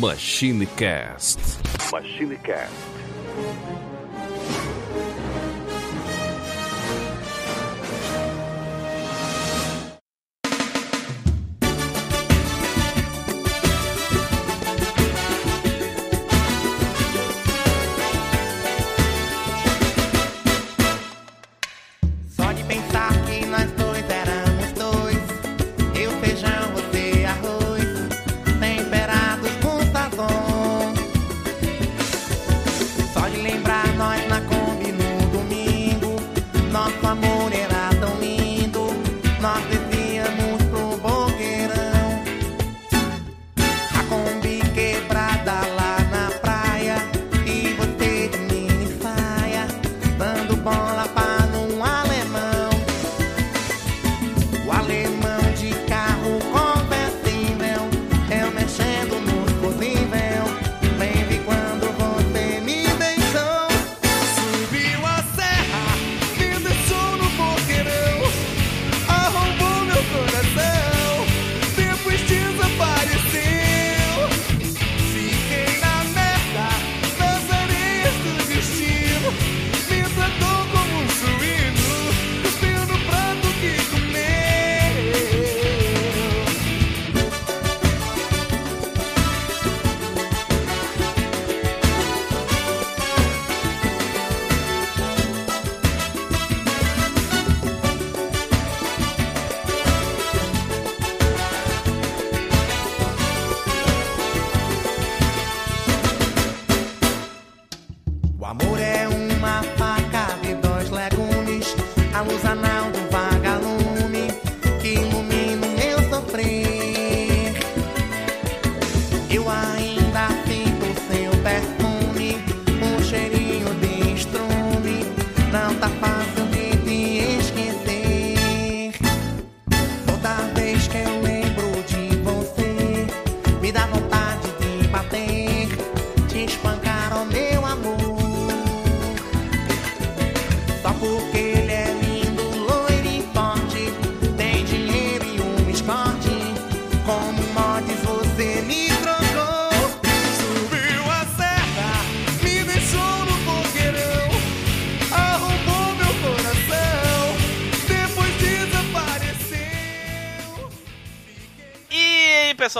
MachineCast. MachineCast.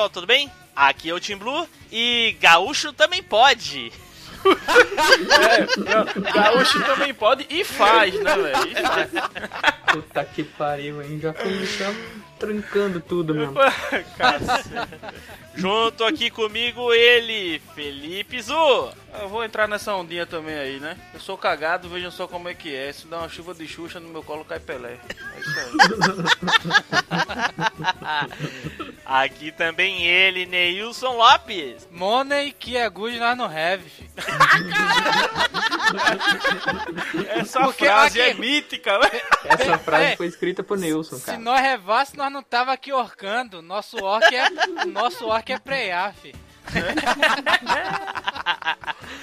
Pessoal, tudo bem? Aqui é o Team Blue e gaúcho também pode. é, gaúcho também pode e faz, né, velho? Puta que pariu, hein? Já começamos trancando tudo mesmo. Junto aqui comigo ele, Felipe Zu. Eu vou entrar nessa ondinha também aí, né? Eu sou cagado, vejam só como é que é. Se dá uma chuva de Xuxa no meu colo cai Pelé. É isso aí. aqui também ele, Neilson Lopes. Money que é good nós não have. Essa Porque frase aqui... é mítica, né? Essa frase é, foi escrita por Neilson, cara. Se nós revasse, nós não tava aqui orcando. Nosso orc é, nosso orc é preá, fi.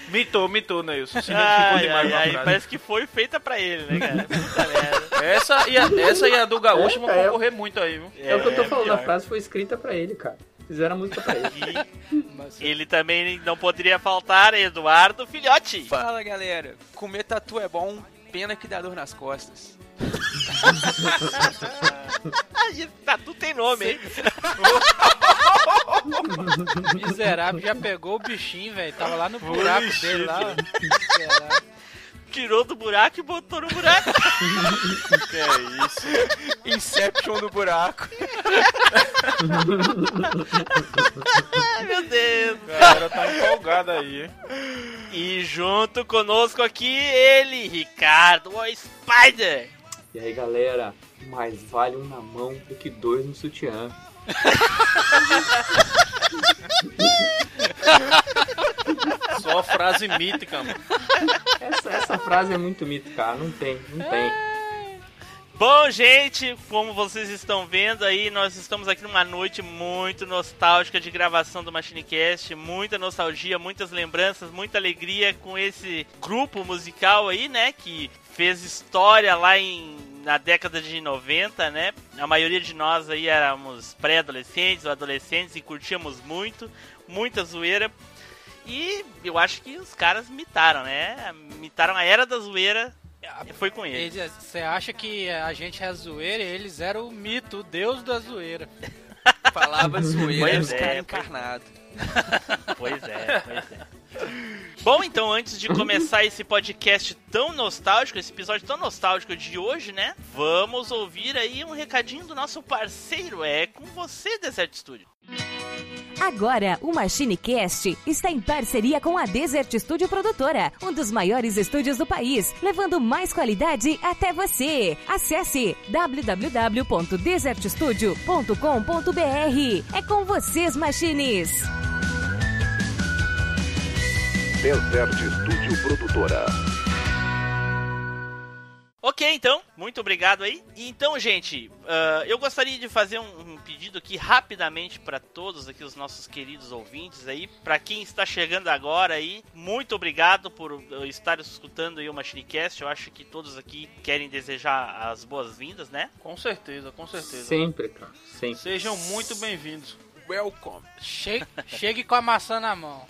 mitou, mitou, Neilson. Se ai, demais ai, ai, Parece que foi feita pra ele, né, cara? Puta merda. Essa e a, essa e a do Gaúcho é, vão é, concorrer muito aí, viu? É, é o que eu tô falando, a frase foi escrita pra ele, cara. Fizeram a música pra ele. E ele também não poderia faltar, Eduardo Filhote. Fala, galera. Comer tatu é bom, pena que dá dor nas costas. tatu tem nome, hein? Miserável, já pegou o bichinho, velho. Tava lá no buraco dele lá. Tirou do buraco e botou no buraco. que é isso? Inception do buraco. Ai, meu Deus. A galera tá empolgada aí, hein? E junto conosco aqui ele, Ricardo, o Spider. E aí, galera, mais vale um na mão do que dois no sutiã. Só frase mítica, mano. Essa, essa frase é muito mítica, não tem, não tem. Bom, gente, como vocês estão vendo aí, nós estamos aqui numa noite muito nostálgica de gravação do Machinecast, muita nostalgia, muitas lembranças, muita alegria com esse grupo musical aí, né, que fez história lá em na década de 90, né? A maioria de nós aí éramos pré-adolescentes ou adolescentes e curtíamos muito, muita zoeira. E eu acho que os caras mitaram, né? Mitaram a era da zoeira e foi com eles. Você acha que a gente é zoeira e eles eram o mito, o deus da zoeira. Falava zoeira, Pois os é, caras encarnados. Pois é, pois é. Bom, então, antes de começar esse podcast tão nostálgico, esse episódio tão nostálgico de hoje, né? Vamos ouvir aí um recadinho do nosso parceiro. É com você, Desert Studio. Agora, o MachineCast está em parceria com a Desert Studio Produtora, um dos maiores estúdios do país, levando mais qualidade até você. Acesse www.desertstudio.com.br. É com vocês, Machines! Desert Studio Produtora. Ok, então, muito obrigado aí. E Então, gente, ah, eu gostaria de fazer um, um pedido aqui rapidamente para todos aqui os nossos queridos ouvintes aí, para quem está chegando agora aí, muito obrigado por uh, estar escutando aí o Machinecast. Eu acho que todos aqui querem desejar as boas-vindas, né? Com certeza, com certeza. Sempre, cara. Sempre. Sejam muito bem-vindos. Welcome. Chegue, chegue com a maçã na mão.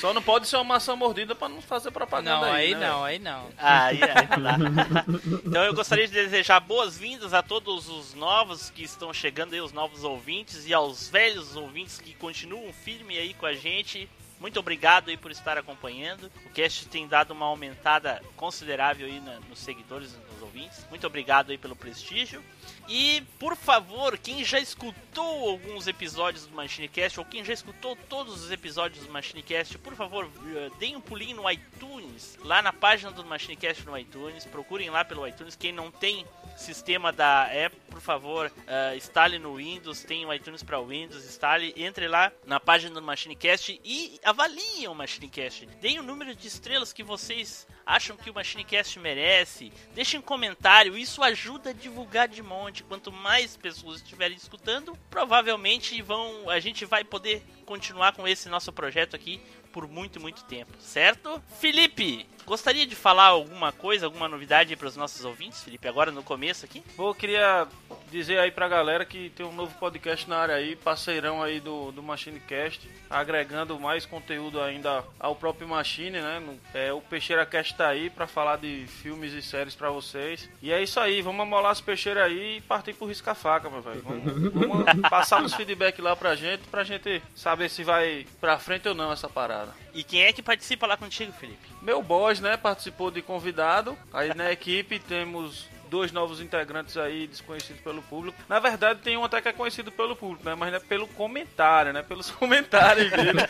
Só não pode ser uma maçã mordida pra não fazer propaganda Não, aí né? não, aí não. Aí, aí não dá. Então eu gostaria de desejar boas-vindas a todos os novos que estão chegando aí, os novos ouvintes, e aos velhos ouvintes que continuam firme aí com a gente. Muito obrigado aí por estar acompanhando. O cast tem dado uma aumentada considerável aí na- nos seguidores, nos ouvintes. Muito obrigado aí pelo prestígio. E, por favor, quem já escutou alguns episódios do Machinecast, ou quem já escutou todos os episódios do Machinecast, por favor, eh, deem um pulinho no iTunes, lá na página do Machinecast no iTunes, procurem lá pelo iTunes. Quem não tem sistema da Apple, por favor, eh, instale no Windows, tem o iTunes para Windows, instale, entre lá na página do Machinecast e avaliem o Machinecast. Deem o número de estrelas que vocês acham que o Machinecast merece. Deixem um comentário, isso ajuda a divulgar de monte. Quanto mais pessoas estiverem escutando, provavelmente vão, a gente vai poder continuar com esse nosso projeto aqui por muito, muito tempo, certo? Felipe, gostaria de falar alguma coisa, alguma novidade para os nossos ouvintes, Felipe, agora no começo aqui? Eu queria dizer aí pra galera que tem um novo podcast na área aí, parceirão aí do, do MachineCast, agregando mais conteúdo ainda ao próprio Machine, né? É, o Peixeira Cast tá aí pra falar de filmes e séries pra vocês. E é isso aí, vamos amolar os peixeiros aí e partir pro risca-faca, meu velho. Vamos, vamos passar uns feedback lá pra gente, pra gente saber se vai pra frente ou não essa parada. E quem é que participa lá contigo, Felipe? Meu boss, né, participou de convidado. Aí na equipe temos dois novos integrantes aí desconhecidos pelo público. Na verdade, tem um até que é conhecido pelo público, né? Mas não é pelo comentário, né? Pelos comentários dele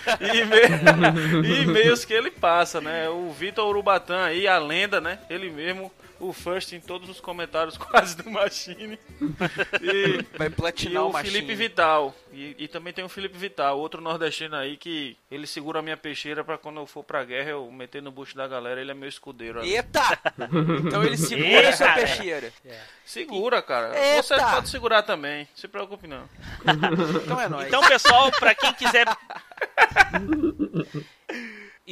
e e-mails que ele passa, né? O Vitor Urubatã aí, a lenda, né? Ele mesmo, o first em todos os comentários quase do Machine. E Vai e platinar o o Machine. Felipe Vital. E, e também tem o Felipe Vital, outro nordestino aí que ele segura a minha peixeira pra quando eu for pra guerra eu meter no bucho da galera. Ele é meu escudeiro. ali. Eita! Então ele segura Eita, sua peixeira. Segura, cara. Eita! Você pode segurar também. Se preocupe não. Então é nóis. Então, pessoal, pra quem quiser.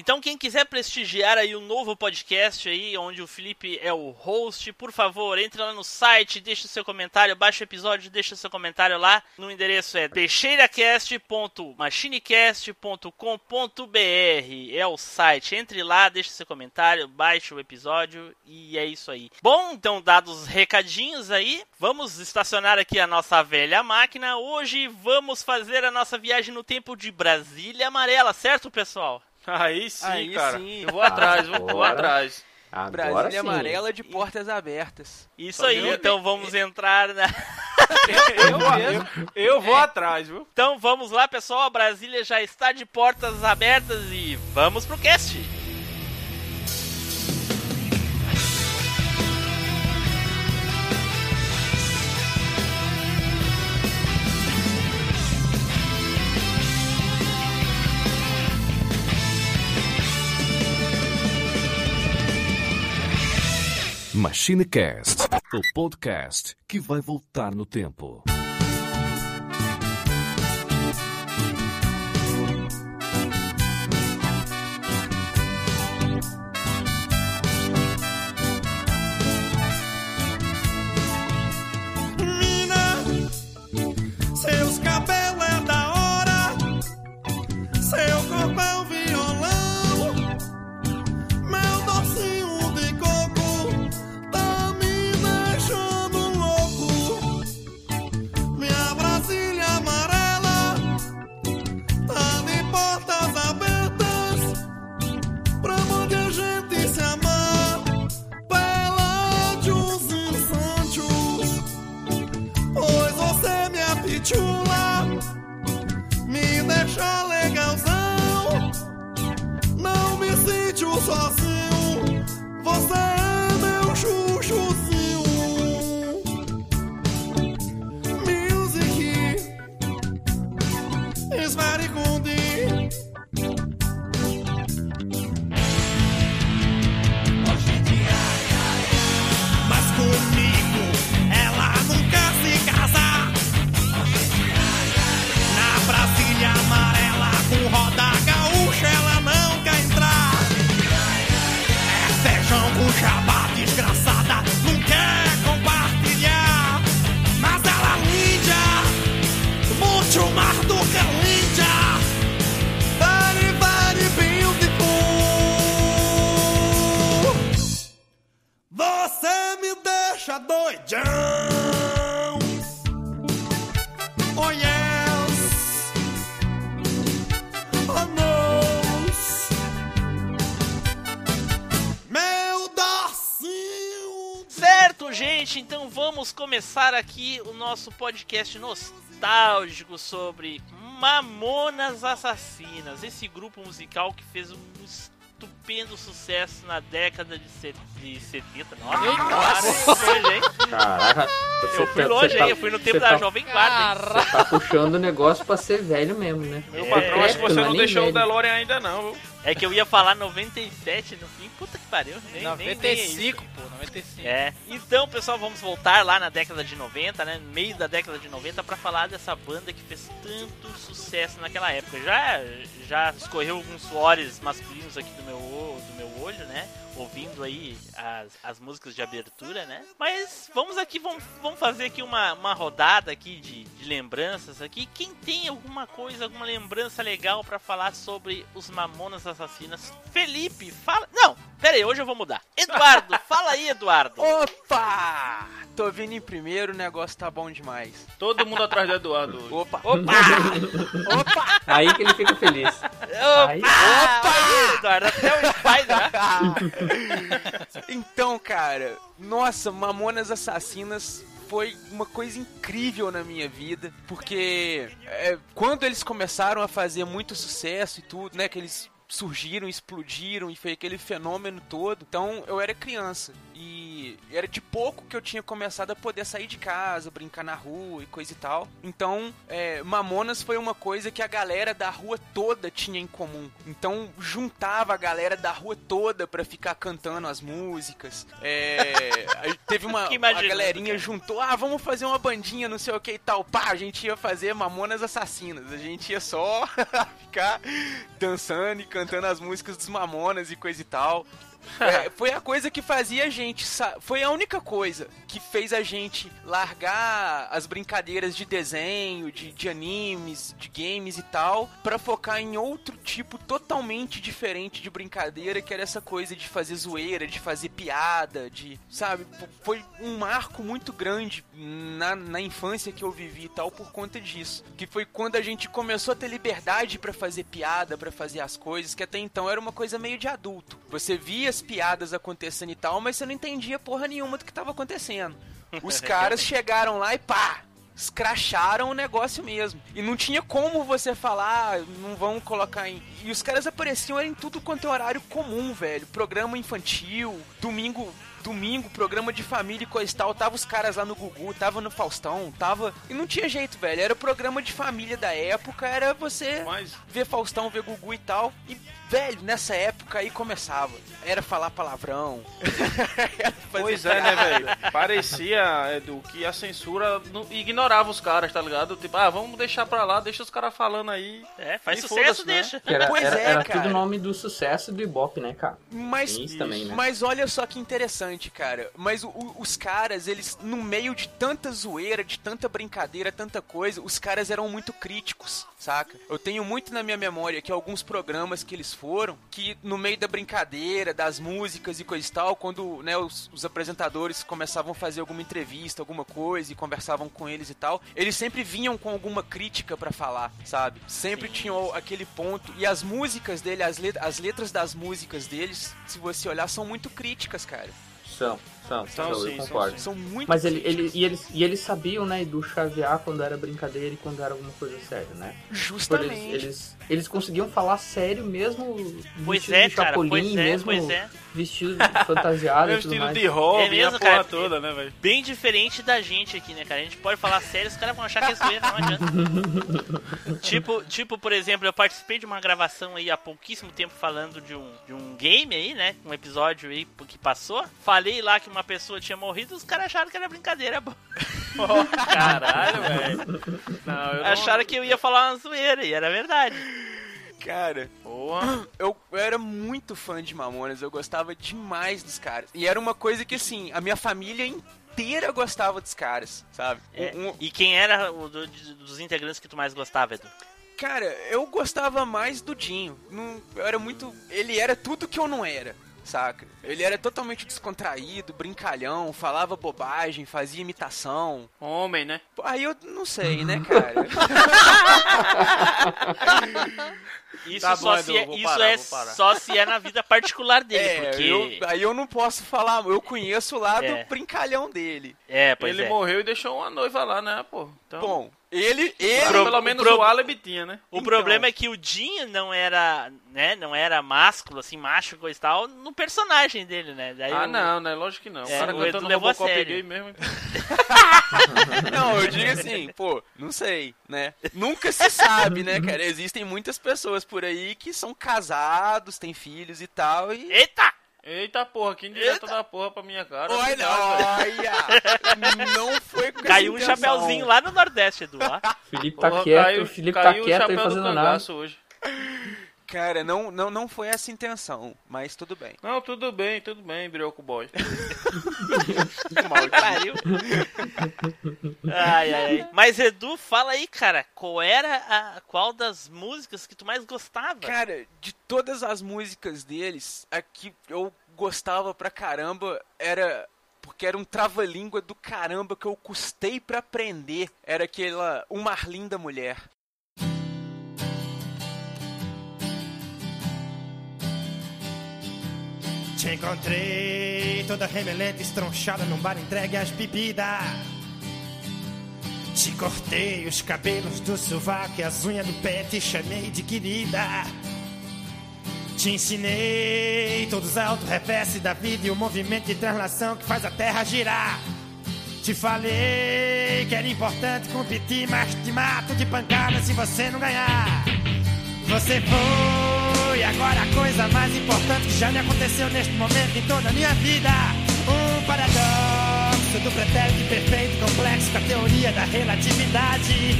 Então, quem quiser prestigiar aí o novo podcast aí, onde o Felipe é o host, por favor, entre lá no site, deixe o seu comentário, baixe o episódio, deixe o seu comentário lá. No endereço é peixeiracast.machinecast.com.br é o site. Entre lá, deixe seu comentário, baixe o episódio e é isso aí. Bom, então, dados os recadinhos aí, vamos estacionar aqui a nossa velha máquina. Hoje vamos fazer a nossa viagem no tempo de Brasília Amarela, certo, pessoal? Aí sim, Aí cara. sim. Eu vou atrás, vou, atrás. Agora Brasília sim. amarela de portas abertas. Isso Só aí, viu? então vamos entrar na. Eu, eu, eu vou atrás, viu? Então vamos lá, pessoal. A Brasília já está de portas abertas e vamos pro cast. MachineCast, o podcast que vai voltar no tempo. Começar aqui o nosso podcast nostálgico sobre Mamonas Assassinas, esse grupo musical que fez um estupendo sucesso na década de, se- de 70. Nossa? Caraca, você eu fui tá- longe, você tá- hein? Eu fui no tempo você da tá- Jovem Guarda. hein? Tá puxando o negócio pra ser velho mesmo, né? Meu É, patrão, acho que você não é nem deixou o. DeLorean ainda não, viu? É que eu ia falar 97 no fim. Puta que pariu. Nem, nem, nem é isso. 95, pô, 95. É. Então, pessoal, vamos voltar lá na década de 90, né? No meio da década de 90 pra falar dessa banda que fez tanto sucesso naquela época. Já já escorreu alguns suores masculinos aqui do meu do meu olho, né? Ouvindo aí as, as músicas de abertura, né? Mas vamos aqui, vamos, vamos fazer aqui uma, uma rodada aqui de, de lembranças aqui. Quem tem alguma coisa, alguma lembrança legal pra falar sobre os Mamonas Assassinas? Felipe, fala. Não, pera aí, hoje eu vou mudar. Eduardo, fala aí, Eduardo. Opa! Tô vindo em primeiro, o negócio tá bom demais. Todo mundo atrás do Eduardo hoje. Opa! Opa! Opa! Aí que ele fica feliz. Opa! Aí- Opa! Eduardo, até o Spider, né? Então, cara, nossa, Mamonas Assassinas foi uma coisa incrível na minha vida, porque é, quando eles começaram a fazer muito sucesso e tudo, né, que eles surgiram, explodiram e foi aquele fenômeno todo. Então, eu era criança e era de pouco que eu tinha começado a poder sair de casa, brincar na rua e coisa e tal. Então, é, Mamonas foi uma coisa que a galera da rua toda tinha em comum. Então, juntava a galera da rua toda pra ficar cantando as músicas. É, teve uma, imaginando, galerinha cara. juntou, ah, vamos fazer uma bandinha, não sei o que e tal. Pá, a gente ia fazer Mamonas Assassinas. A gente ia só ficar dançando e cantando as músicas dos Mamonas e coisa e tal. É, foi a coisa que fazia a gente. Foi a única coisa que fez a gente largar as brincadeiras de desenho, de, de animes, de games e tal, pra focar em outro tipo totalmente diferente de brincadeira, que era essa coisa de fazer zoeira, de fazer piada, de. Sabe? Foi um marco muito grande na, na infância que eu vivi e tal por conta disso. Que foi quando a gente começou a ter liberdade pra fazer piada, pra fazer as coisas, que até então era uma coisa meio de adulto. Você via as piadas acontecendo e tal, mas você não entendia porra nenhuma do que tava acontecendo. Os caras chegaram lá e pá! Escracharam o negócio mesmo. E não tinha como você falar, "Ah, não vão colocar em. E os caras apareciam em tudo quanto é horário comum, velho. Programa infantil, domingo. Domingo, programa de família e coisa e tal. Tava os caras lá no Gugu, tava no Faustão, tava. E não tinha jeito, velho. Era o programa de família da época, era você Mas ver Faustão, ver Gugu e tal. E, velho, nessa época aí começava. Era falar palavrão. Era Pois é, né, velho? Parecia, Edu, que a censura não- ignorava os caras, tá ligado? Tipo, ah, vamos deixar pra lá, deixa os caras falando aí. É, faz E sucesso, né? deixa. Era, Pois era, é, era cara. tudo nome do sucesso do Ibope, né, cara? Mas, isso também, né? mas olha só que interessante, cara. Mas o- o- os caras, eles, no meio de tanta zoeira, de tanta brincadeira, tanta coisa, os caras eram muito críticos, saca? Eu tenho muito na minha memória que alguns programas que eles foram, que no meio da brincadeira, das músicas e coisa e tal, quando né, os, os apresentadores começavam a fazer alguma entrevista, alguma coisa, e conversavam com eles e tal, eles sempre vinham com alguma crítica pra falar, sabe? Sempre tinham aquele ponto. E as músicas dele, as, let- as letras das músicas deles, se você olhar, são muito críticas, cara. São. São, São, são, sim, eu são concordo. São muito Mas ele, ele, e, eles, e eles sabiam, né, do chavear quando era brincadeira e quando era alguma coisa séria, né? Tipo, Justamente. eles, eles, eles conseguiam falar sério mesmo Pois vestido é, de cara, Chapolin, pois é, mesmo pois é. vestido fantasiado e tudo estilo mais. de Robin, É mesmo, a porra cara? toda, né, velho? Bem diferente da gente aqui, né, cara? A gente pode falar sério, os caras vão achar que é zoeira, não adianta. tipo, tipo, por exemplo, eu participei de uma gravação aí há pouquíssimo tempo falando de um, de um game aí, né? Um episódio aí que passou. Falei lá que uma pessoa tinha morrido, os caras acharam que era brincadeira. Caralho, velho. Não, eu não... Acharam que eu ia falar uma zoeira e era verdade. Cara, Porra. eu, eu era muito fã de Mamonas, eu gostava demais dos caras. E era uma coisa que, assim, a minha família inteira gostava dos caras, sabe? É, Um- um- E quem era o do- de- dos integrantes que tu mais gostava, Edu? Cara, eu gostava mais do Dinho. Não, eu era muito. Ele era tudo que eu não era, saca? Ele era totalmente descontraído, brincalhão, falava bobagem, fazia imitação. Homem, né? Aí eu não sei, né, cara? Isso, Tá só, bom, se é, isso parar, é só se é na vida particular dele, é, porque... eu- aí eu não posso falar, eu conheço o lado É. brincalhão dele. É, pois ele é. morreu e deixou uma noiva lá, né, pô? Então, Bom, ele. ele pelo, pro- pelo menos pro- o Alibi tinha, né? O Então. problema é que o Dinho não era, né, não era másculo, assim, macho, coisa e tal, no personagem dele, né? Daí Ah, o- não, né? Lógico que não. É, o cara o cantando levou a Robocop sério. gay mesmo. Não, eu digo assim, pô, não sei, né? Nunca se sabe, né, cara? Existem muitas pessoas por aí que são casados, têm filhos e tal, e. Eita! Eita porra, que indireta da porra pra minha cara. Olha, olha! Não foi com Caiu um chapéuzinho lá no Nordeste, Edu, ó. Felipe tá Porra, quieto, caiu- o Felipe tá caiu o quieto do fazendo nada. hoje. Cara, não, não, não foi essa a intenção, mas tudo bem. Não, tudo bem, tudo bem, Brioco Boy. Pariu. Ai, ai, ai. Mas Edu, fala aí, cara, qual era a qual das músicas que tu mais gostava? Cara, de todas as músicas deles, a que eu gostava pra caramba era. Porque era um trava-língua do caramba que eu custei pra aprender. Era aquela Uma Linda Mulher. Te encontrei toda remelenta, estronchada num bar entregue às bebidas. Te cortei os cabelos do sovaco e as unhas do pé, te chamei de querida. Te ensinei todos os auto-reverse da vida e o movimento de translação que faz a terra girar. Te falei que era importante competir, mas te mato de pancada se você não ganhar. Você foi agora a coisa mais importante que já me aconteceu neste momento em toda a minha vida. Um paradoxo do pretérito perfeito complexo com a teoria da relatividade.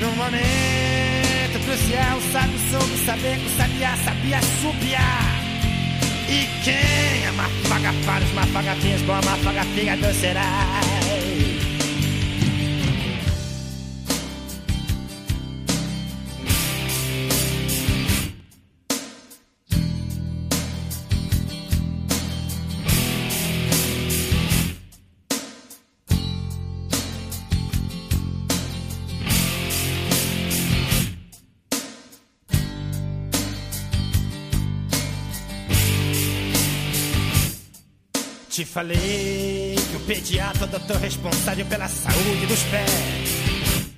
Num momento crucial, sábio soube saber o sabiá sabia subiar. E quem amafaga para os mafagafinhos, bom amafagafinhador Te falei que o pediatra é doutor responsável pela saúde dos pés.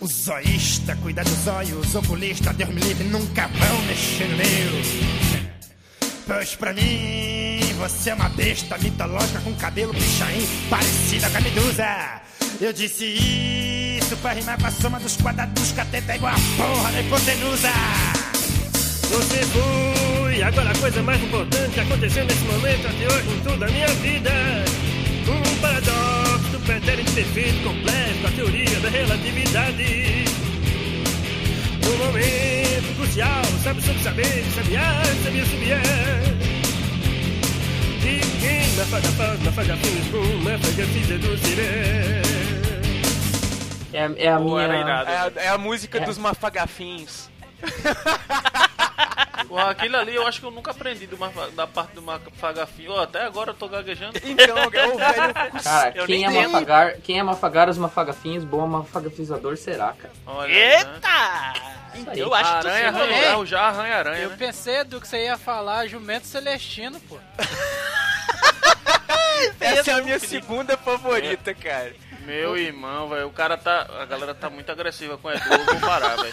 O zoísta cuida dos olhos, oculista, Deus me livre, nunca vão mexer no meu. Pois pra mim, você é uma besta mitológica com cabelo pichain, parecida com a medusa. Eu disse isso pra rimar com a soma dos quadrados dos catetas igual a porra da hipotenusa. Você foi, agora a coisa mais importante que aconteceu nesse momento até hoje em toda a minha vida. Um paradoxo do pretérito perfeito complexo com a teoria da relatividade. No momento crucial, sabe sobre saber, sabiá, sabia subir. E quem na faga faz, na faga fiz, bum, na faga fiz seduziré. É, é a Pô, minha. É a, é a música É. dos mafagafins. Aquilo ali eu acho que eu nunca aprendi do da parte do mafagafinho. Ó, até agora eu tô gaguejando. Então, velho, Cara, Eu quem é, dei. mafagar, quem é mafagar os mafagafinhos, bom mafagafizador será, cara. Olha aí, né? Eita! Eu acho que Aranha, enrolou. arranha, já arranha aranha, Eu né? pensei, Edu, que você ia falar jumento celestino, pô. Essa é a minha segunda favorita, cara. Meu irmão, velho, o cara tá. A galera tá muito agressiva com o Edu, eu vou parar, velho.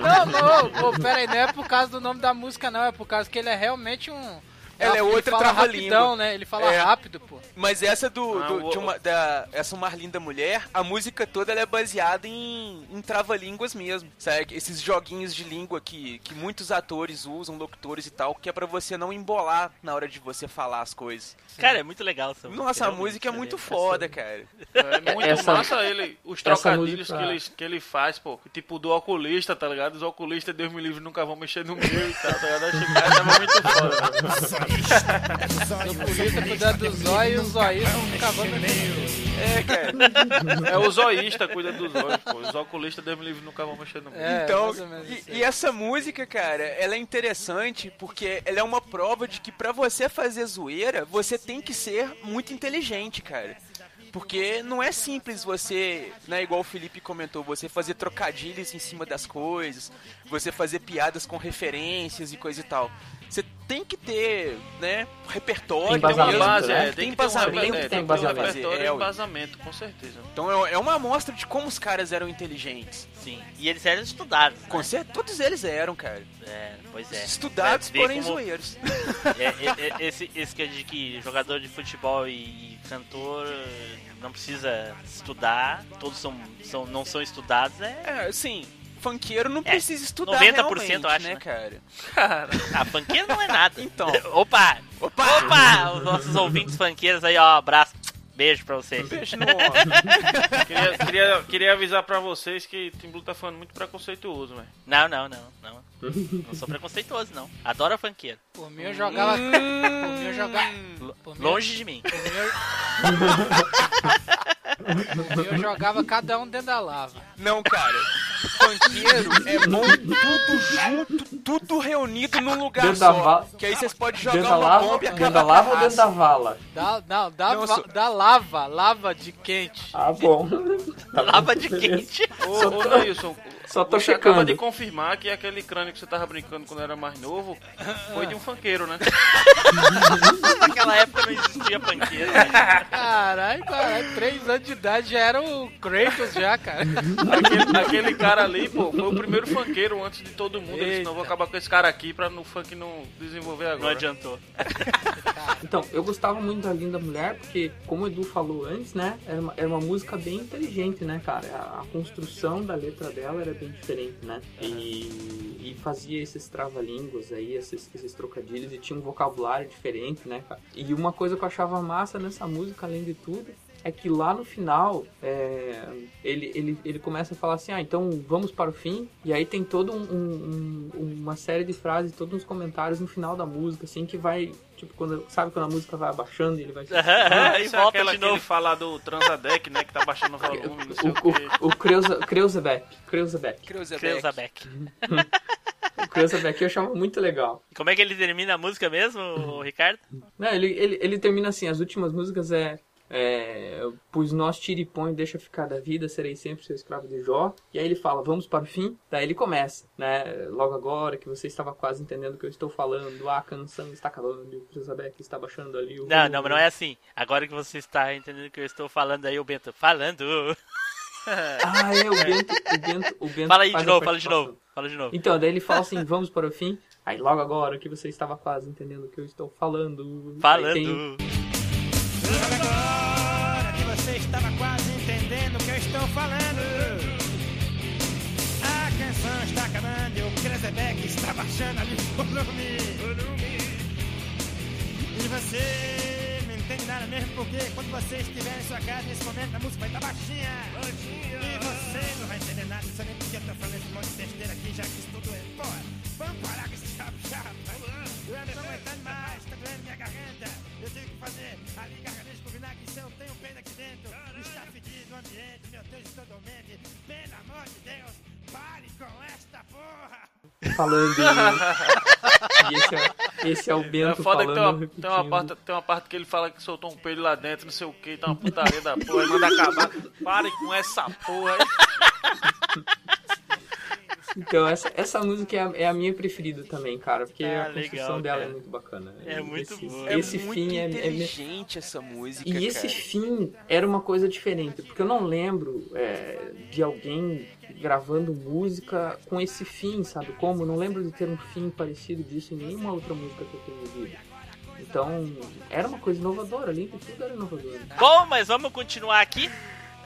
Não, não, ô, pera aí, não é por causa do nome da música, não, é por causa que ele é realmente um. Ela é ele outra fala trava-língua. rapidão, né? Ele fala É. rápido, pô. Mas essa do, Ah, do- o- de uma, da, essa Uma Linda Mulher, a música toda ela é baseada em, em trava-línguas mesmo, sabe? Esses joguinhos de língua que, que muitos atores usam, locutores e tal, que é pra você não embolar na hora de você falar as coisas. Cara, é muito legal essa música. Nossa, a música é muito né? foda, cara. É muito Essa- massa ele, os essa trocadilhos música- que, ele, que ele faz, pô. Tipo do oculista, tá ligado? Os oculistas, Deus me livre, nunca vão mexer no meu e tal, tá ligado? Achei que essa é muito foda. O polícia cuidar do zóio e o zoísta bom É, cara. É o zoísta, cuida dos olhos, pô. Os oculistas, Deus me livre, nunca vão mexer no meu. É, então, menos e, e essa música, cara, ela é interessante porque ela é uma prova de que pra você fazer zoeira, você tem que ser muito inteligente, cara. Porque não é simples você, né, igual o Felipe comentou, você fazer trocadilhos em cima das coisas, você fazer piadas com referências e coisa e tal. Você tem que ter, né, repertório, Tem uma Embasamento, base, né? é, tem um embasamento, reper- é, tem ter um embasamento. repertório É, embasamento, com certeza. Então é, é uma amostra de como os caras eram inteligentes. Sim. E eles eram estudados. né? Com certeza, todos eles eram, cara. É, pois é. Estudados, porém como- zoeiros. É, é, esse, esse que é de que jogador de futebol e, cantor não precisa estudar, todos são, são, não são estudados, é. É, assim, funkeiro não É, precisa estudar 90% realmente, eu acho, né, né? cara? Cara, Ah, funkeiro não é nada. Então. Opa! Opa! Opa! Os nossos ouvintes funkeiros aí, ó, abraço. Beijo pra vocês. Beijo no queria, queria, queria avisar pra vocês que Tim Blue tá falando muito preconceituoso, velho. Não, não, não, não. Não sou preconceituoso, não. Adoro funkeiro. Por mim eu jogava. Por mim eu jogava. Por Longe de mim. Por mim eu... por mim eu jogava cada um dentro da lava. Não, cara. Funkeiro é bom tudo junto, tudo reunido num lugar Dentro só. da vala- Que aí vocês podem Dentro jogar da uma lava, bomba e dentro da lava ou a dentro da vala? Da, não, da, Não, va- sou- da lava, lava de quente. Ah, bom. Tá Lava de quente. Ô, ô Neilson, Só tô você acaba de confirmar que aquele crânio que você tava brincando quando era mais novo foi de um funkeiro, né? Naquela época não existia funkeiro. né? Caralho, caralho, três anos de idade já era o Kratos já, cara. Aquele, aquele cara ali, pô, foi o primeiro funkeiro antes de todo mundo. Ele disse, Eita. não, vou acabar com esse cara aqui pra no funk não desenvolver Não agora. adiantou. Então, eu gostava muito da Linda Mulher, porque, como o Edu falou antes, né? Era uma, era uma música bem inteligente, né, cara? A, a construção da letra dela era bem diferente, né? E, e fazia esses trava-línguas aí, esses, esses trocadilhos, e tinha um vocabulário diferente, né, cara? E uma coisa que eu achava massa nessa música, além de tudo, é que lá no final é, ele, ele, ele começa a falar assim, ah, então vamos para o fim, e aí tem toda um, um- um- uma série de frases, todos uns comentários no final da música, assim, que vai, tipo, quando, sabe quando a música vai abaixando e ele vai... Ah, e isso é volta aquela de que ele novo. fala do Transadec, né? Que tá baixando o volume, não sei o, O, o, Kreuza- Kreuzebeck, Kreuzebeck. Kreuzebeck. Kreuzabeck. O Kreuzebeck eu achava muito legal. Como é que ele termina a música mesmo, o Ricardo? Não, ele, ele, ele termina assim, as últimas músicas é... É, pois nós tira e põe, deixa ficar da vida, serei sempre seu escravo de Jó. E aí ele fala, vamos para o fim. Daí ele começa, né? Logo agora que você estava quase entendendo o que eu estou falando, a canção está acabando, o Kreuzebeck está baixando ali o. Não, não, mas não é assim. Agora que você está entendendo o que eu estou falando aí, o Bento. Falando. Ah, é, o Bento, o Bento, o Bento Fala aí de novo, fala de novo. Fala de novo. Então, daí ele fala assim, vamos para o fim. Aí logo agora que você estava quase entendendo o que eu estou falando. Aí tem- Falando. Agora que você estava quase entendendo o que eu estou falando. A canção está acabando e o Krezebeck está baixando ali o volume. E você não entende nada mesmo porque quando você estiver em sua casa nesse momento a música vai estar baixinha. E você não vai entender nada, sei nem porque eu tô falando esse monte de besteira aqui, já que isso tudo é fora. Vamos parar com esse chato. Eu não tô aguentando mais, tá doendo minha garganta. Eu tenho que fazer ali gargarejo com vinagre, se eu tenho pena aqui dentro. Está fedido o ambiente, meu Deus, estou dormente. Pelo amor de Deus, pare com esta porra. falando. e esse é, esse é o É Bento foda que tem uma, falando. tem, uma parte, tem uma parte que ele fala que soltou um peido lá dentro, não sei o que, tá uma putaria da porra, ele manda acabar. Pare com essa porra aí. Então, essa, essa música é a, é a minha preferida também, cara, porque Ah, a construção legal, dela cara. é muito bacana. É muito esse, boa. É Esse muito fim é, é, inteligente essa música, E esse cara. fim era uma coisa diferente, porque eu não lembro é, de alguém gravando música com esse fim, sabe como? Não lembro de ter um fim parecido disso em nenhuma outra música que eu tenho ouvido. Então, era uma coisa inovadora, de tudo era inovador. Bom, mas vamos continuar aqui.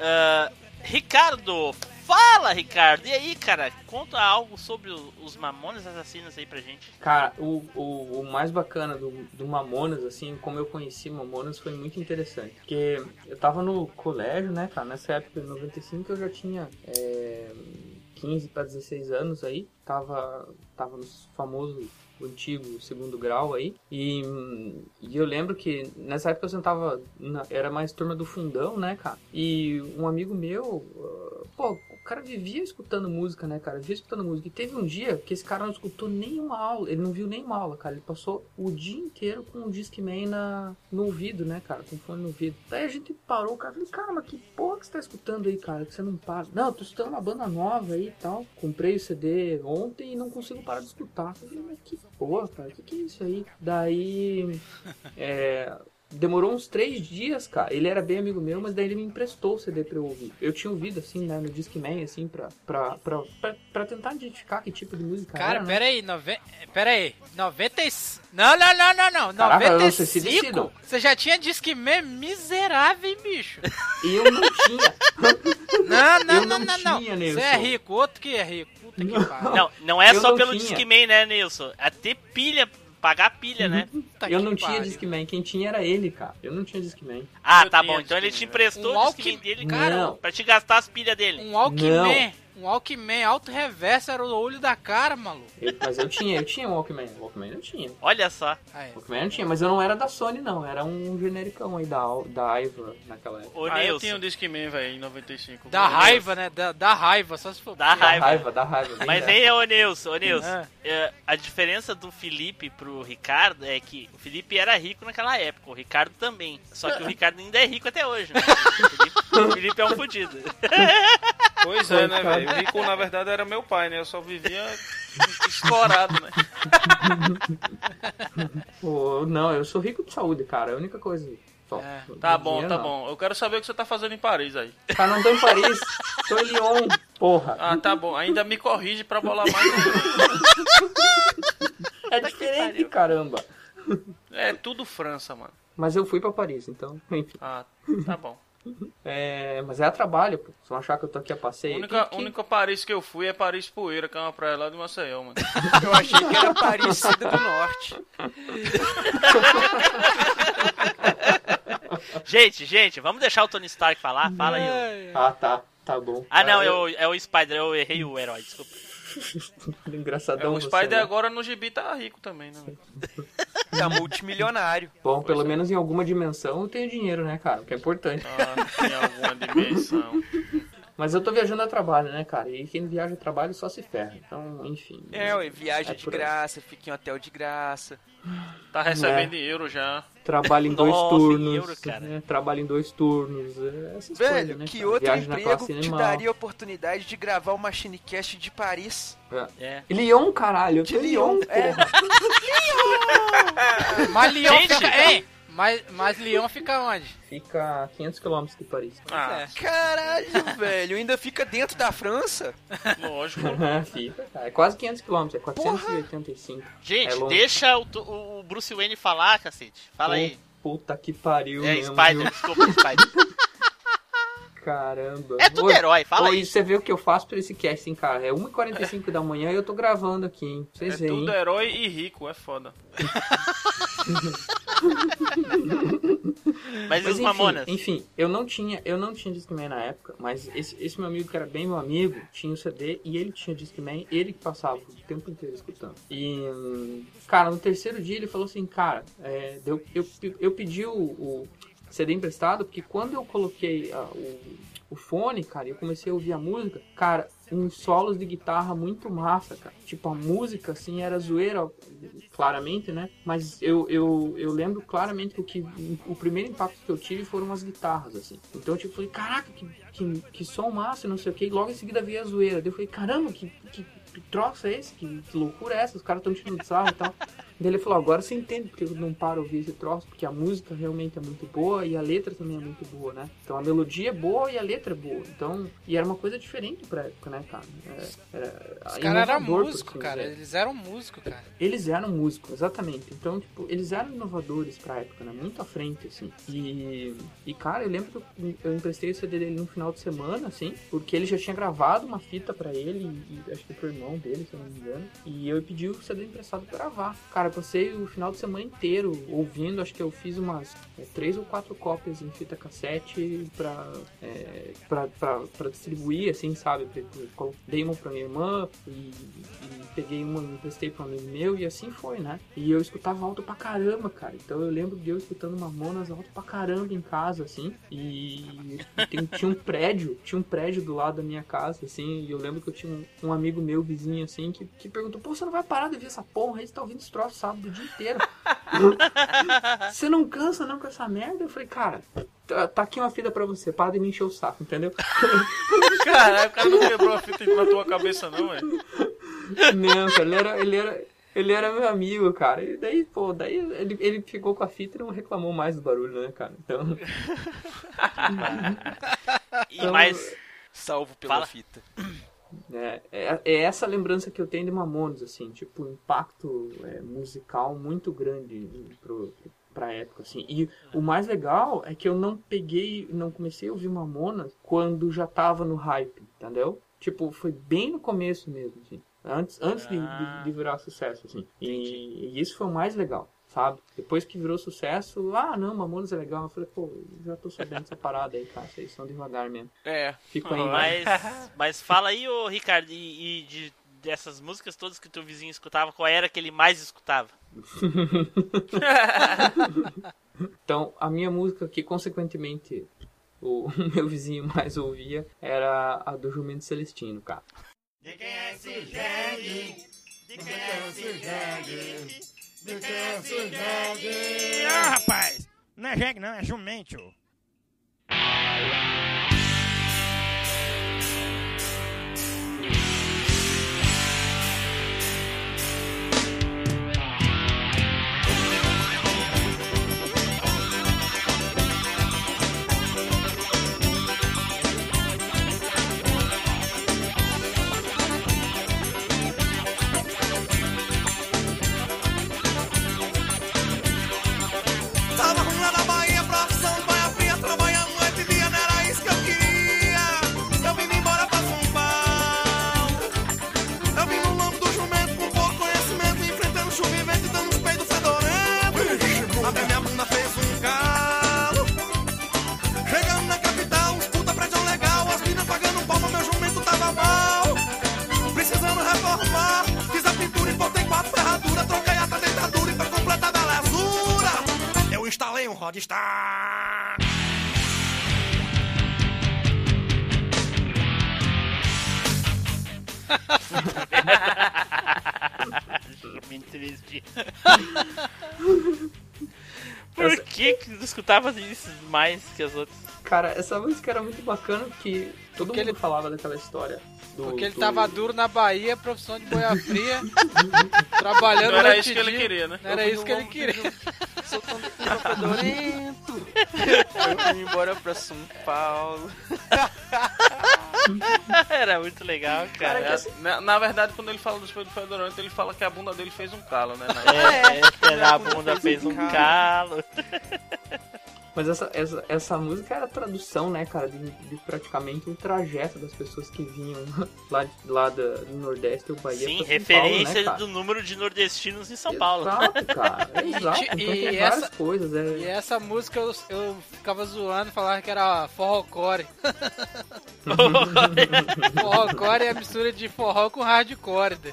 Ah, Ricardo, fala, Ricardo. E aí, cara, conta algo sobre os Mamonas Assassinos aí pra gente. Cara, o, o, o mais bacana do, do Mamonas, assim, como eu conheci Mamonas, foi muito interessante. Porque eu tava no colégio, né, cara? Nessa época, em 95, eu já tinha é, 15 para 16 anos aí. Tava, tava no famoso, antigo segundo grau aí. E, e eu lembro que nessa época eu sentava, na- era mais turma do fundão, né, cara? E um amigo meu, ah, pô, o cara vivia escutando música, né, cara? Vivia escutando música. E teve um dia que esse cara não escutou nenhuma aula, ele não viu nenhuma aula, cara. Ele passou o dia inteiro com o Discman na, no ouvido, né, cara? Com fone no ouvido. Daí a gente parou, o cara falou, cara, mas que porra que você tá escutando aí, cara? Que você não para. Não, eu tô escutando uma banda nova aí e tal. Comprei o CD ontem e não consigo parar de escutar. Eu falei, mas que porra, cara? Que que é isso aí? Daí. É, Demorou uns três dias, cara. Ele era bem amigo meu, mas daí ele me emprestou o CD pra eu ouvir. Eu tinha ouvido, assim, né, no Discman, assim, pra, pra, pra, pra, pra tentar identificar que tipo de música Cara, era, né? pera aí, nove... pera aí, 90 e... Não, não, não, não, não, Caraca, vocês se 95? decidam. Você já tinha Discman miserável, hein, bicho? E eu não tinha. Não, não, Eu não, não não, não. tinha, Você Nilson. é rico, outro que é rico. Puta que pariu. Não, não é Eu só não pelo tinha. Discman, né, Nilson? É ter pilha, pagar pilha, né? Puta eu não tinha. Discman. Quem tinha era ele, cara. Eu não tinha Discman. Ah, Eu tá bom. Então ele te emprestou Um o Walkman- Discman dele, Cara, cara, não. pra te gastar as pilhas dele. Um Walkman, um Walkman alto reverso era o olho da cara, maluco. Eu- mas eu tinha, eu tinha um Walkman. O Walkman eu tinha. Olha só. Aí. O Walkman eu tinha, mas eu não era da Sony, não. Era um genericão aí da, da Aiva naquela época. Ô, Ah, eu tinha um Discman, velho, em 95. Dá raiva, né? Dá, dá raiva, só se for. Dá Da raiva. raiva, da raiva. Mas aí, ô Nilson, ô Nilson, Ah. é, a diferença do Felipe pro Ricardo é que o Felipe era rico naquela época, o Ricardo também. Só que o Ricardo ainda é rico até hoje, né? O Felipe, o Felipe é um fudido. Pois é, né, velho? O Rico, na verdade, era meu pai, né? Eu só vivia explorado, né? Pô, não, eu sou rico de saúde, cara. É a única coisa. Só. É. Tá bom, tá não. bom. Eu quero saber o que você tá fazendo em Paris aí. Cara, não tô em Paris. tô em Lyon. Porra. Ah, tá bom. Ainda me corrige pra bolar mais. é diferente, caramba. É tudo França, mano. Mas eu fui pra Paris, então. Enfim. Ah, tá bom. É, mas é a trabalho, pô. Vocês vão achar que eu tô aqui a passeio. Que- que- única Paris que eu fui é Paris Poeira, que é uma praia lá de Maceió, mano. Eu achei que era Aparecida do Norte. Gente, gente, vamos deixar o Tony Stark falar? Fala aí. Ah, tá. Tá bom. Ah, não, o, é o Spider, eu errei o herói, desculpa. É, Engraçadão o você, Spider né? agora no gibi tá rico também, né? Tá multimilionário. Bom, pelo é. menos em alguma dimensão eu tenho dinheiro, né, cara? O que é importante. Ah, em alguma dimensão. Mas eu tô viajando a trabalho, né, cara? E quem viaja a trabalho só se ferra. Então, enfim. É, ué, viaja É de por aí. graça, fica em hotel de graça. Tá recebendo É. em euro já. Trabalho em dois turnos. euro, cara. né? Trabalho em dois turnos. é, Essas Velho, coisas, né, que cara? outro Viagem emprego te animal. daria a oportunidade de gravar o Machinecast de Paris? É. Lyon, caralho. De Lyon, Lyon, é. porra. Mas Lyon Gente. fica. Mas, mas Lyon fica onde? Fica a 500 km de Paris. Ah, Caralho, velho, ainda fica dentro da França? lógico. Fica, cara. É quase 500 km, é 485. Gente, É deixa o, o- Bruce Wayne falar, cacete. Fala aí. Puta que pariu, É, mesmo, Spider, viu? desculpa, Spider. Caramba. É tudo Oi, herói, fala oi, aí. Você vê o que eu faço pra esse casting, cara. É 1h45 da manhã e eu tô gravando aqui, hein? É Vocês veem. tudo herói e rico, é foda. Mas, e os enfim, Mamonas? Enfim, eu não tinha, eu não tinha Discman na época, mas esse, esse meu amigo que era bem meu amigo, tinha o CD e ele tinha Discman, ele que passava o tempo inteiro escutando. E, hum, cara, no terceiro dia ele falou assim, cara, é, eu, eu, eu pedi o, o- CD emprestado, porque quando eu coloquei ah, o, o fone, cara, eu comecei a ouvir a música, cara, uns solos de guitarra muito massa, cara. Tipo, a música, assim, era zoeira, claramente, né? Mas eu, eu, eu lembro claramente que o, que o primeiro impacto que eu tive foram as guitarras, assim. Então, tipo, eu falei, caraca, que, que, que som massa, não sei o que. E logo em seguida veio a zoeira. Daí eu falei, caramba, que, que, que troço é esse? Que, que loucura é essa? Os caras estão tirando sarro e tal. Daí ele falou, agora você entende porque eu não paro ouvir esse troço, porque a música realmente é muito boa e a letra também é muito boa, né? Então a melodia é boa e a letra é boa. Então, e era uma coisa diferente pra época, né, cara? Era, era Os caras eram músicos, cara. dizer. Eles eram músicos, cara. Eles eram músicos, exatamente. Então, tipo, eles eram inovadores pra época, né? Muito à frente, assim. E, e cara, eu lembro que eu, eu emprestei o CD dele no final de semana, assim, porque ele já tinha gravado uma fita pra ele, e, acho que pro irmão dele, se eu não me engano. E eu pedi o CD emprestado pra gravar. Cara, passei o final de semana inteiro ouvindo, acho que eu fiz umas é, três ou quatro cópias em fita cassete pra, é, pra, pra, pra distribuir, assim, sabe? Dei uma pra minha irmã e, e peguei uma, emprestei pra um amigo meu e assim foi, né? E eu escutava alto pra caramba, cara. Então eu lembro de eu escutando Mamonas alto pra caramba em casa, assim. E tem- tinha um prédio, tinha um prédio do lado da minha casa, assim. E eu lembro que eu tinha um, um amigo meu, vizinho, assim, que, que perguntou: Pô, você não vai parar de ver essa porra aí? Você tá ouvindo esse sábado o dia inteiro. você não cansa não com essa merda? Eu falei, cara. Tá tá aqui uma fita pra você, para de me encher o saco, entendeu? Caralho, o cara não quebrou a fita na tua cabeça, não, velho. Não, cara, ele era, ele era, ele era meu amigo, cara. E daí, pô, daí ele, ele ficou com a fita e não reclamou mais do barulho, né, cara? Então, E Então- mais. Salvo pela Fala. fita. É, é, é essa lembrança que eu tenho de Mamones, assim, tipo, um impacto é, musical muito grande pro, pra época, assim. E o mais legal é que eu não peguei, não comecei a ouvir Mamonas quando já tava no hype, entendeu? Tipo, foi bem no começo mesmo, assim. Antes, antes de, de, de virar sucesso, assim. E, e isso foi o mais legal, sabe? Depois que virou sucesso, ah, não, Mamonas é legal. Eu falei, pô, já tô sabendo essa parada aí, cara. Vocês são devagar mesmo. É. Fico aí, né? Mas, mas fala aí, ô Ricardo, e, e de, dessas músicas todas que teu vizinho escutava, qual era que ele mais escutava? Então, a minha música que, consequentemente, o meu vizinho mais ouvia era a do Jumento Celestino, cara. De quem é esse jegue? De quem é esse jegue? Ah, rapaz! Não é jegue, não, é jumento. Triste. Por que que tu escutava isso mais que as outras? Cara, essa música era muito bacana porque todo Porque mundo ele- falava daquela história. Do, Porque ele do- tava duro na Bahia, profissão de boia fria, trabalhando Não era isso que ele queria, né? Não era isso que ele queria. Soltando fedorento. Eu vim embora pra São Paulo. Era muito legal, cara. É, na, na verdade, quando ele fala dos peidos fedorentos, ele fala que a bunda dele fez um calo, né? É, é, na bunda fez um calo. Mas essa, essa, essa música era a tradução, né, cara, de, de praticamente um trajeto das pessoas que vinham lá, lá da- do Nordeste ou Bahia. Sim, referência Paulo, né, do número de nordestinos em São Paulo. Exato, cara. E exato. Então e tem essa- várias coisas. É... E essa música eu, eu ficava zoando, falava que era forrocore. Forrocore é a mistura de forró com hardcore. né?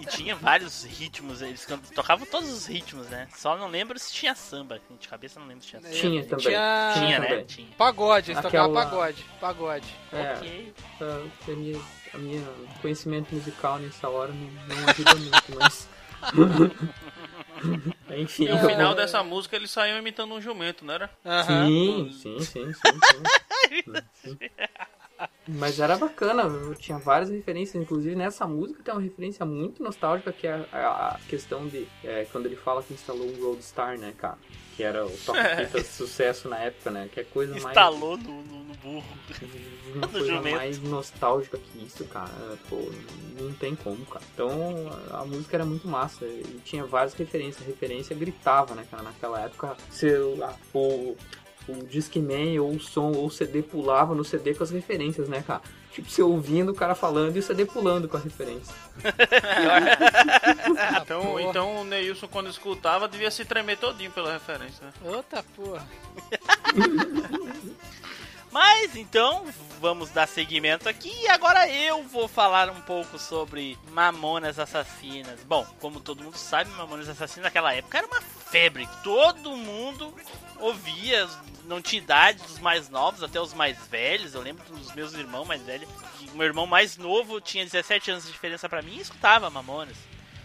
E tinha vários ritmos, eles tocavam todos os ritmos, né? Só não lembro se tinha samba. De cabeça não lembro se tinha. Tinha também. Tinha- Tinha, né? também. Tinha. Pagode, eles Aquela- tocavam pagode. Pagode. É, Ok. a, a minha, a minha conhecimento musical nessa hora não, não ajuda muito, mas. Enfim. E no final dessa música eles saíam imitando um jumento, não era? Sim, sim, sim, sim. Mas era bacana, eu tinha várias referências, inclusive nessa música tem uma referência muito nostálgica que é a, a questão de é, quando ele fala que instalou um Roadstar, né, cara? Que era o toca-fita de sucesso na época, né? Que é coisa mais. Instalou no, no, burro. Uma No coisa jumento. mais nostálgica que isso, cara. Pô, não tem como, cara. Então a música era muito massa e tinha várias referências. A referência gritava, né, cara? Naquela época, se, o, o Discman ou o som ou o CD pulava no CD com as referências, né, cara? Tipo, você ouvindo o cara falando e o CD pulando com a referência. Então, porra. então o Neilson, quando escutava, devia se tremer todinho pela referência, né? Outra porra. Mas então, vamos dar seguimento aqui. E agora eu vou falar um pouco sobre Mamonas Assassinas. Bom, como todo mundo sabe, Mamonas Assassinas naquela época era uma febre. Todo mundo ouvia, não tinha idade dos mais novos até os mais velhos. Eu lembro dos meus irmãos mais velhos. Meu irmão mais novo tinha 17 anos de diferença pra mim e escutava Mamonas.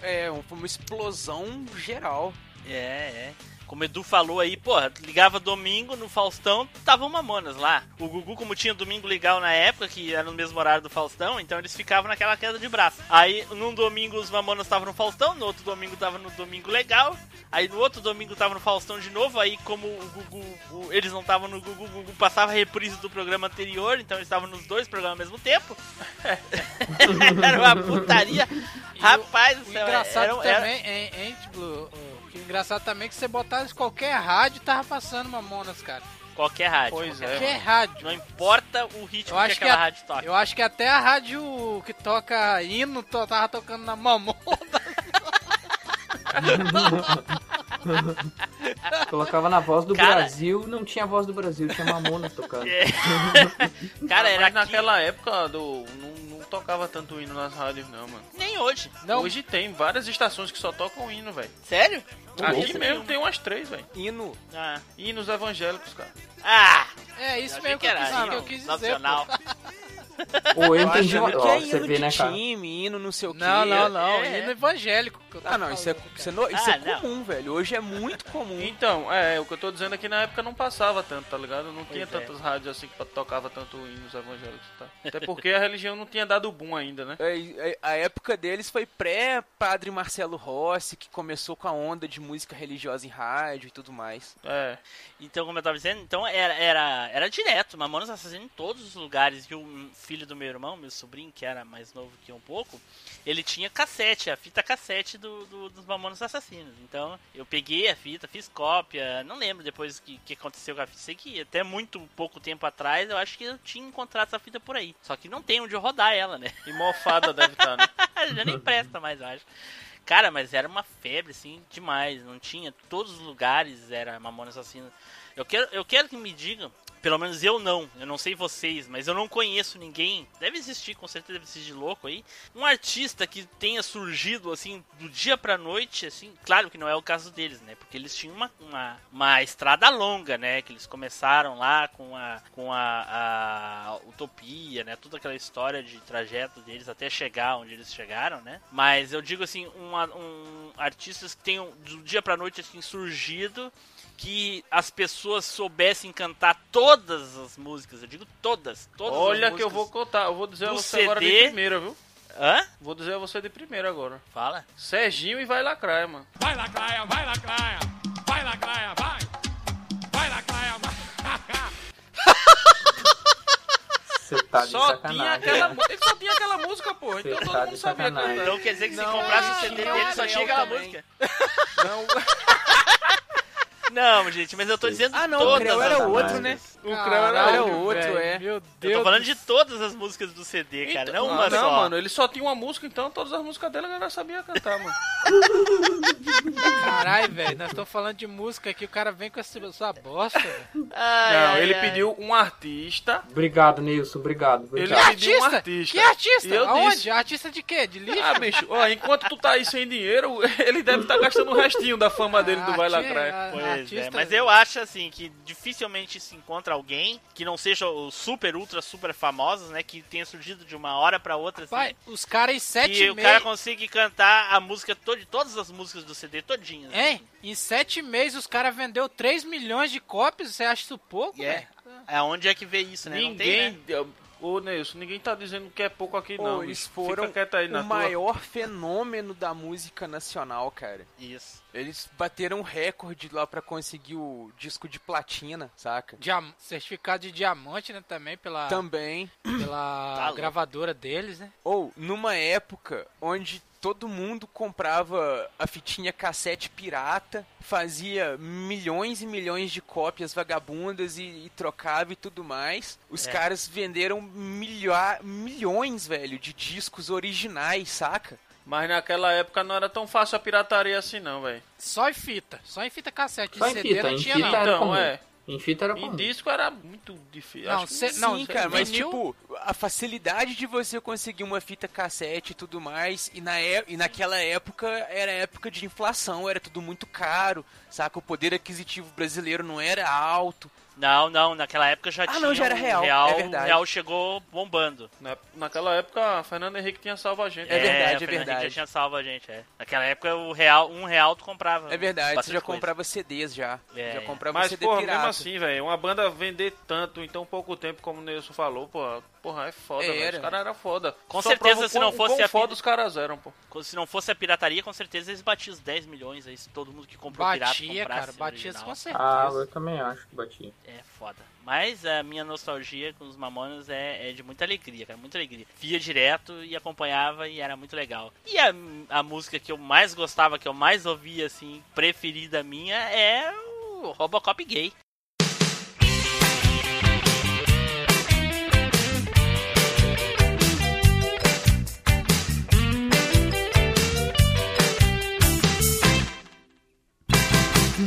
É, foi uma explosão geral. É, é. Como o Edu falou aí, porra, ligava domingo no Faustão, tava o Mamonas lá. O Gugu, como tinha domingo legal na época, que era no mesmo horário do Faustão, então eles ficavam naquela queda de braço. Aí, num domingo os Mamonas estavam no Faustão, no outro domingo tava no Domingo Legal, aí no outro domingo tava no Faustão de novo, aí como o Gugu, o- eles não estavam no Gugu, o Gugu passava a reprise do programa anterior, então eles estavam nos dois programas ao mesmo tempo. era uma putaria. Rapaz do O céu, engraçado era- era- também, hein, hein, Blue? Engraçado também é que você botasse qualquer rádio tava passando Mamonas, cara. Qualquer rádio. Pois qualquer é. Qualquer rádio. Não importa o ritmo Eu que acho que, aquela a- rádio toca. eu acho que até a rádio que toca hino to- tava tocando na Mamona. Colocava na voz do Cara- Brasil, não tinha voz do Brasil, tinha Mamonas tocando. É. Cara, era Mas naquela época do, não, não tocava tanto hino nas rádios, não, mano. Nem hoje. Não. Hoje tem várias estações que só tocam hino, velho. Sério? Aqui mesmo nenhuma. tem umas três, velho. Hino. Ah. Hinos evangélicos, cara. Ah! É isso mesmo que, que era que eu quis dizer. nacional. pô. Ou eu entendi uma... que é você hino vê, de né, cara? time, hino não sei o quê. Não, não, não. É. Hino evangélico. Que eu tô Ah, não, isso é, falando, isso é, no- isso Ah, é não. comum, velho. Hoje é muito comum. Então, é, o que eu tô dizendo é que na época não passava tanto, tá ligado? Não tinha Pois é. tantas rádios assim que tocava tanto hinos evangélicos, tá? Até porque a religião não tinha dado boom ainda, né? É, é, A época deles foi pré-Padre Marcelo Rossi, que começou com a onda de música religiosa em rádio e tudo mais. É. Então, como eu tava dizendo, então era, era, era direto, Mamonas Assassinas em todos os lugares. E o filho do meu irmão, meu sobrinho, que era mais novo que um pouco, ele tinha cassete, a fita cassete do, do- dos Mamonas Assassinos. Então, eu peguei a fita, fiz cópia, não lembro depois o que, que aconteceu com a fita. Sei que até muito pouco tempo atrás, eu acho que eu tinha encontrado essa fita por aí. Só que não tem onde eu rodar ela, né? E mofada deve estar, né? Já nem presta mais, eu acho. Cara, mas era uma febre, assim, demais. Não tinha. Todos os lugares era Mamona Assassina. Eu quero, eu quero que me digam, pelo menos eu não, eu não sei vocês, mas eu não conheço ninguém. Deve existir, com certeza deve existir de louco aí. Um artista que tenha surgido, assim, do dia pra noite, assim. Claro que não é o caso deles, né? Porque eles tinham uma, uma, uma estrada longa, né? Que eles começaram lá com a, com a, a Utopia, né? Toda aquela história de trajeto deles até chegar onde eles chegaram, né? Mas eu digo assim, uma, um artistas que tenham do dia pra noite assim surgido que as pessoas soubessem cantar todas as músicas, eu digo todas, todas Olha as que eu vou contar, eu vou dizer a do você agora de CD. primeira, viu? Hã? Vou dizer a você de primeira agora. Fala. Serginho e vai lacraia, mano. Vai lacraia, vai lacraia, vai lacraia, vai. Vai lacraia, vai. Você tá de Só tinha sacanagem. aquela, ele só tinha aquela música, porra. Então Você todo tá mundo de sabia sacanagem. cantar. Então quer dizer que se Não, comprasse o CD dele só tinha aquela também. música. Não, Não, gente, mas eu tô dizendo Ah, não, o todas Creu as era músicas. outro, né? o Creu era Era outro, outro, velho. É. Meu Eu Deus. tô falando do de todas as músicas do CD, cara, Então, não uma ah, não, só. mano, ele só tinha uma música, então todas as músicas dele a galera sabia cantar, mano. Caralho, velho. Nós estamos falando de música aqui, o cara vem com essa, essa bosta, velho. Ai, não, ai, ele ai. pediu um artista. Obrigado, Nilson. Obrigado. Ele obrigado. pediu um Artista? Que artista? E eu Aonde? disse- Artista de quê? De lixo? Ah, bicho, ó, enquanto tu tá aí sem dinheiro, ele deve estar gastando o restinho da fama dele do Vai Arti- Lacraia. Pois é, mas eu acho assim que dificilmente se encontra alguém que não seja os super, ultra, super famosos, né? Que tenha surgido de uma hora pra outra, assim. Pai, os caras em sete que o cara consiga cantar a música toda, todas as músicas do CD todinhas. Hein? assim. Em sete meses os caras vendeu 3 milhões de cópias, você acha isso pouco, E é. É onde é que vê isso, né? Não tem, Ninguém. né? Ô, Nelson, ninguém tá dizendo que é pouco aqui, não. eles bicho. foram Fica quieto aí na o tua. maior fenômeno da música nacional, cara. Isso. Eles bateram um recorde lá pra conseguir o disco de platina, saca? Diam- certificado de diamante, né, também, pela, Também. pela Tá gravadora deles, né? Ou, numa época onde todo mundo comprava a fitinha cassete pirata, fazia milhões e milhões de cópias vagabundas e, e trocava e tudo mais, os É. caras venderam milha- milhões, velho, de discos originais, saca? Mas naquela época não era tão fácil a pirataria assim, não, velho. Só em fita, só em fita cassete. Só em CD fita, não em tinha, fita não. era Então, comum. é. Em fita era Em comum. disco era muito difícil. Não, cê- não, Sim, cara, mas vinil- tipo, a facilidade de você conseguir uma fita cassete e tudo mais, e, na é- e naquela época era época de inflação, era tudo muito caro, saca? O poder aquisitivo brasileiro não era alto. Não, não, naquela época já Ah, tinha. não, já era real, real é verdade. O real chegou bombando. Na- Naquela época, a Fernanda Henrique tinha salvo a gente. É verdade, o é Fernando Henrique verdade. já tinha salvo a gente, é. Naquela época, o real, um real tu comprava. É verdade, você já coisa. comprava CDs já. É, já é. comprava Mas, CD porra, pirata. mesmo assim, velho, uma banda vender tanto em tão pouco tempo, como o Nelson falou, porra, porra é foda, velho. Era. Os caras eram foda. Com Só certeza, se não quão- fosse quão a foda os caras eram, pô. Se não fosse a pirataria, com certeza eles batiam os 10 milhões aí. Se todo mundo que comprou pirata Batia, comprasse cara, batia original. com certeza. Ah, eu também acho que batia. É foda. Mas a minha nostalgia com os Mamonas é, é de muita alegria, cara, muita alegria. Via direto e acompanhava e era muito legal. E a, a música que eu mais gostava, que eu mais ouvia, assim, preferida minha, é o Robocop gay.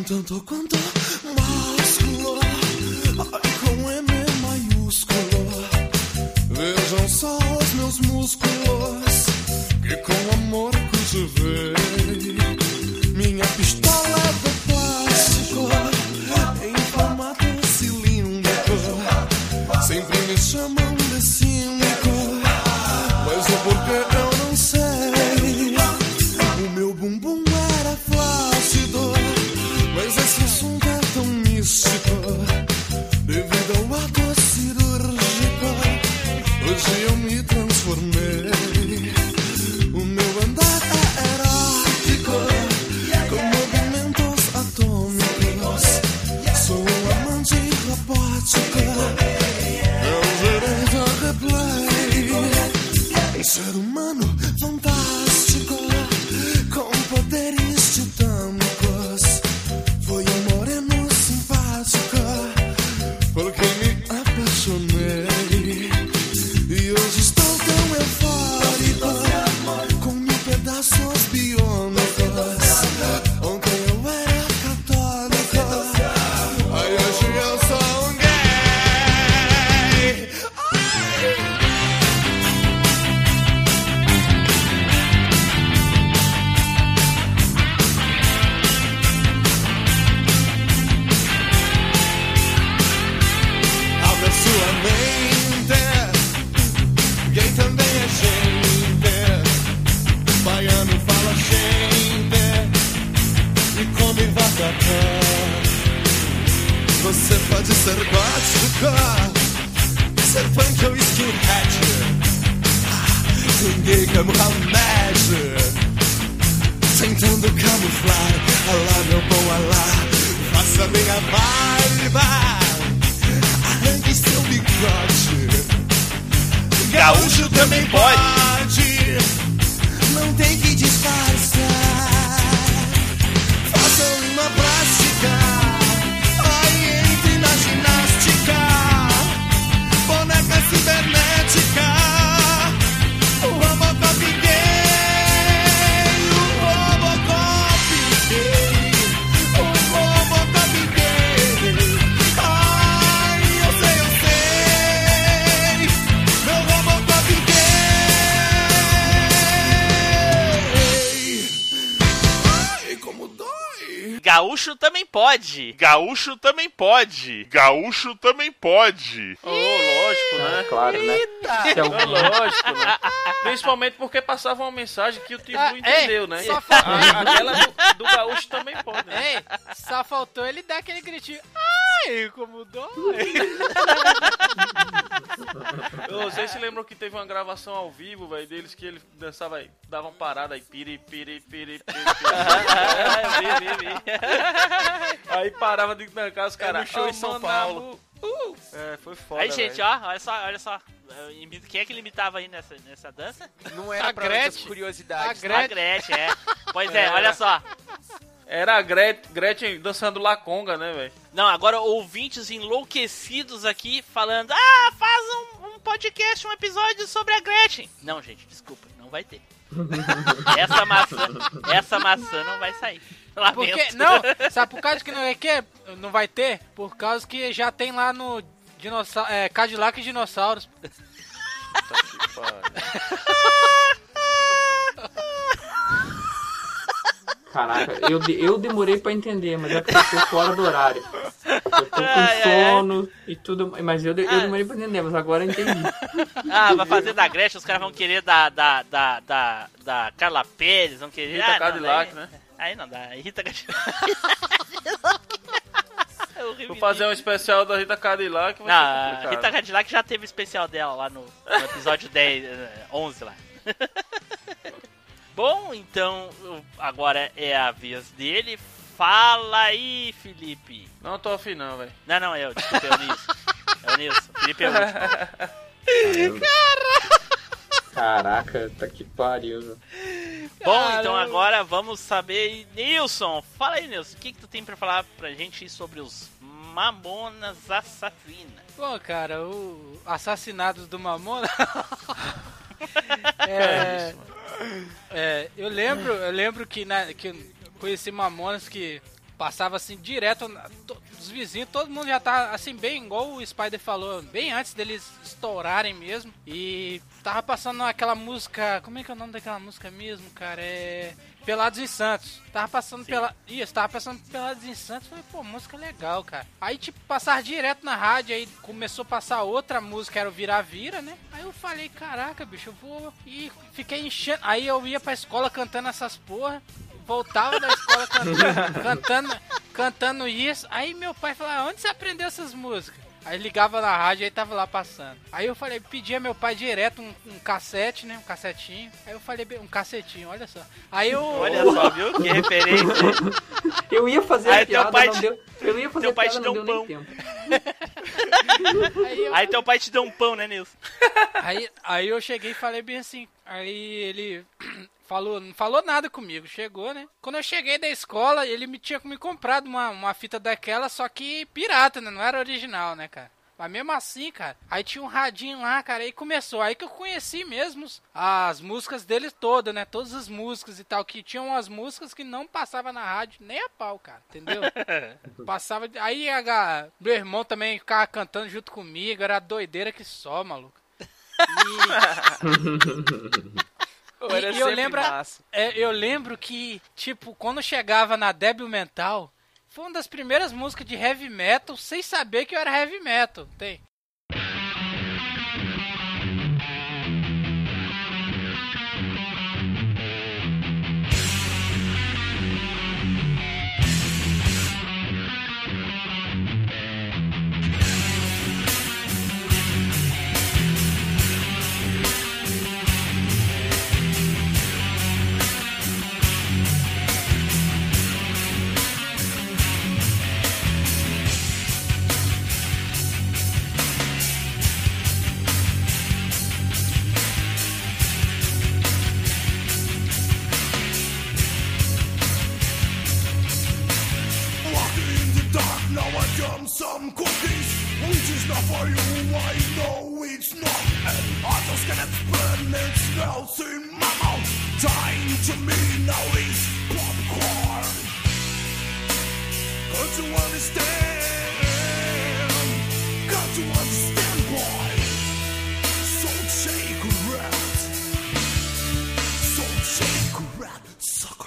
Tanto quanto másculo, com M maiúsculo. Vejam só os meus músculos, que com amor cultivei. Porque me pode. Gaúcho também pode. Gaúcho também pode. Ô, lógico, né? É, claro, né? Se É algum- lógico, né? Principalmente porque passava uma mensagem que o Tibu Ah, entendeu, né? só A- fa- Aquela do, do gaúcho também pode, né? Ei, só faltou ele dar aquele gritinho. Ai, como dói. Eu, Vocês se lembram que teve uma gravação ao vivo, velho, deles que ele dançava aí, dava uma parada aí, piri, piri, piri, piri, piri. Eu vi, vi, vi. Aí parava de tancar os caras. no show em São Paulo. É, foi foda, Aí, gente, velho. ó, olha só, olha só. Quem é que ele imitava aí nessa, nessa dança? Não era A pra Gretchen. outras curiosidades. A A Gretchen, é. Pois é, Era. olha só. Era a Gret- Gretchen dançando La Conga, né, velho? Não, agora ouvintes enlouquecidos aqui falando: Ah, faz um, um podcast, um episódio sobre a Gretchen. Não, gente, desculpa, não vai ter. essa maçã, essa maçã não vai sair. Lamento. Porque, não, sabe por causa que não é que não vai ter? Por causa que já tem lá no dinossauro, é, Cadillac e Dinossauros. Que Caraca, eu, eu demorei pra entender, mas é porque eu tô fora do horário. Eu tô com Ai, ai, sono e tudo, mas eu, eu Ah. demorei pra entender, mas agora eu entendi. Ah, vai fazer da Gretchen, os caras vão querer da, da, da, da, da Carla Pérez, vão querer. Rita ah, não, Cadillac, daí- né? Aí não dá, Rita Cadillac. É. Vou fazer um especial da Rita Cadillac, Não, a. Rita Cadillac já teve especial dela lá no, no episódio 10, eh, 11 lá. Bom, então agora é a vez dele. Fala aí, Felipe. Não tô afim não, velho. Não, não, é eu, desculpa, é o Nilson. É o Nilson. Felipe é o último. Caraca, tá que pariu. meu. Bom, então agora vamos saber. Nilson, fala aí, Nilson. O que, que tu tem pra falar pra gente sobre os Mamonas Assassinas? Bom, cara, o Assassinados do Mamona. é, é, eu lembro, eu lembro que, na, que eu conheci Mamonas que passava assim direto na- to- os vizinhos, todo mundo já tá assim bem igual o Spider falou, bem antes deles estourarem mesmo. E tava passando aquela música, como é que é o nome daquela música mesmo, cara? É Pelados em Santos. Tava passando pela. Isso, tava passando Pelados em Santos. Falei, pô, música legal, cara. Aí, tipo, passar direto na rádio, aí começou a passar outra música, era o Vira-Vira, né? Aí eu falei, caraca, bicho, eu vou. E fiquei enchendo. Aí eu ia pra escola cantando essas porra. Voltava da escola cantando, cantando, cantando isso. Aí meu pai falava, onde você aprendeu essas músicas? Aí ligava na rádio e tava lá passando. Aí eu falei, pedia meu pai direto um, um cassete, né? Um cassetinho. Aí eu falei, um cacetinho, olha só. Aí eu. Olha só, viu? Que referência. Eu ia fazer Aí a teu piada, pai não te- deu. Eu ia fazer teu a pai piada, te deu um pão. tempo. Aí eu, Aí teu pai te deu um pão, né, Nilson? aí, aí eu cheguei e falei bem assim. Aí ele falou, não falou nada comigo, chegou, né? Quando eu cheguei da escola, ele me tinha me comprado uma, uma fita daquela, só que pirata, né? Não era original, né, cara? Mas mesmo assim, cara, aí tinha um radinho lá, cara, aí começou. Aí que eu conheci mesmo as músicas dele todas, né? Todas as músicas e tal, que tinham umas músicas que não passava na rádio nem a pau, cara, entendeu? Passava. Aí a, meu irmão também ficava cantando junto comigo, era doideira que só, maluco. Pô, era E- eu lembro-. É, eu lembro que, tipo, quando chegava na Débil Mental, foi uma das primeiras músicas de heavy metal sem saber que eu era heavy metal. Tem. So shake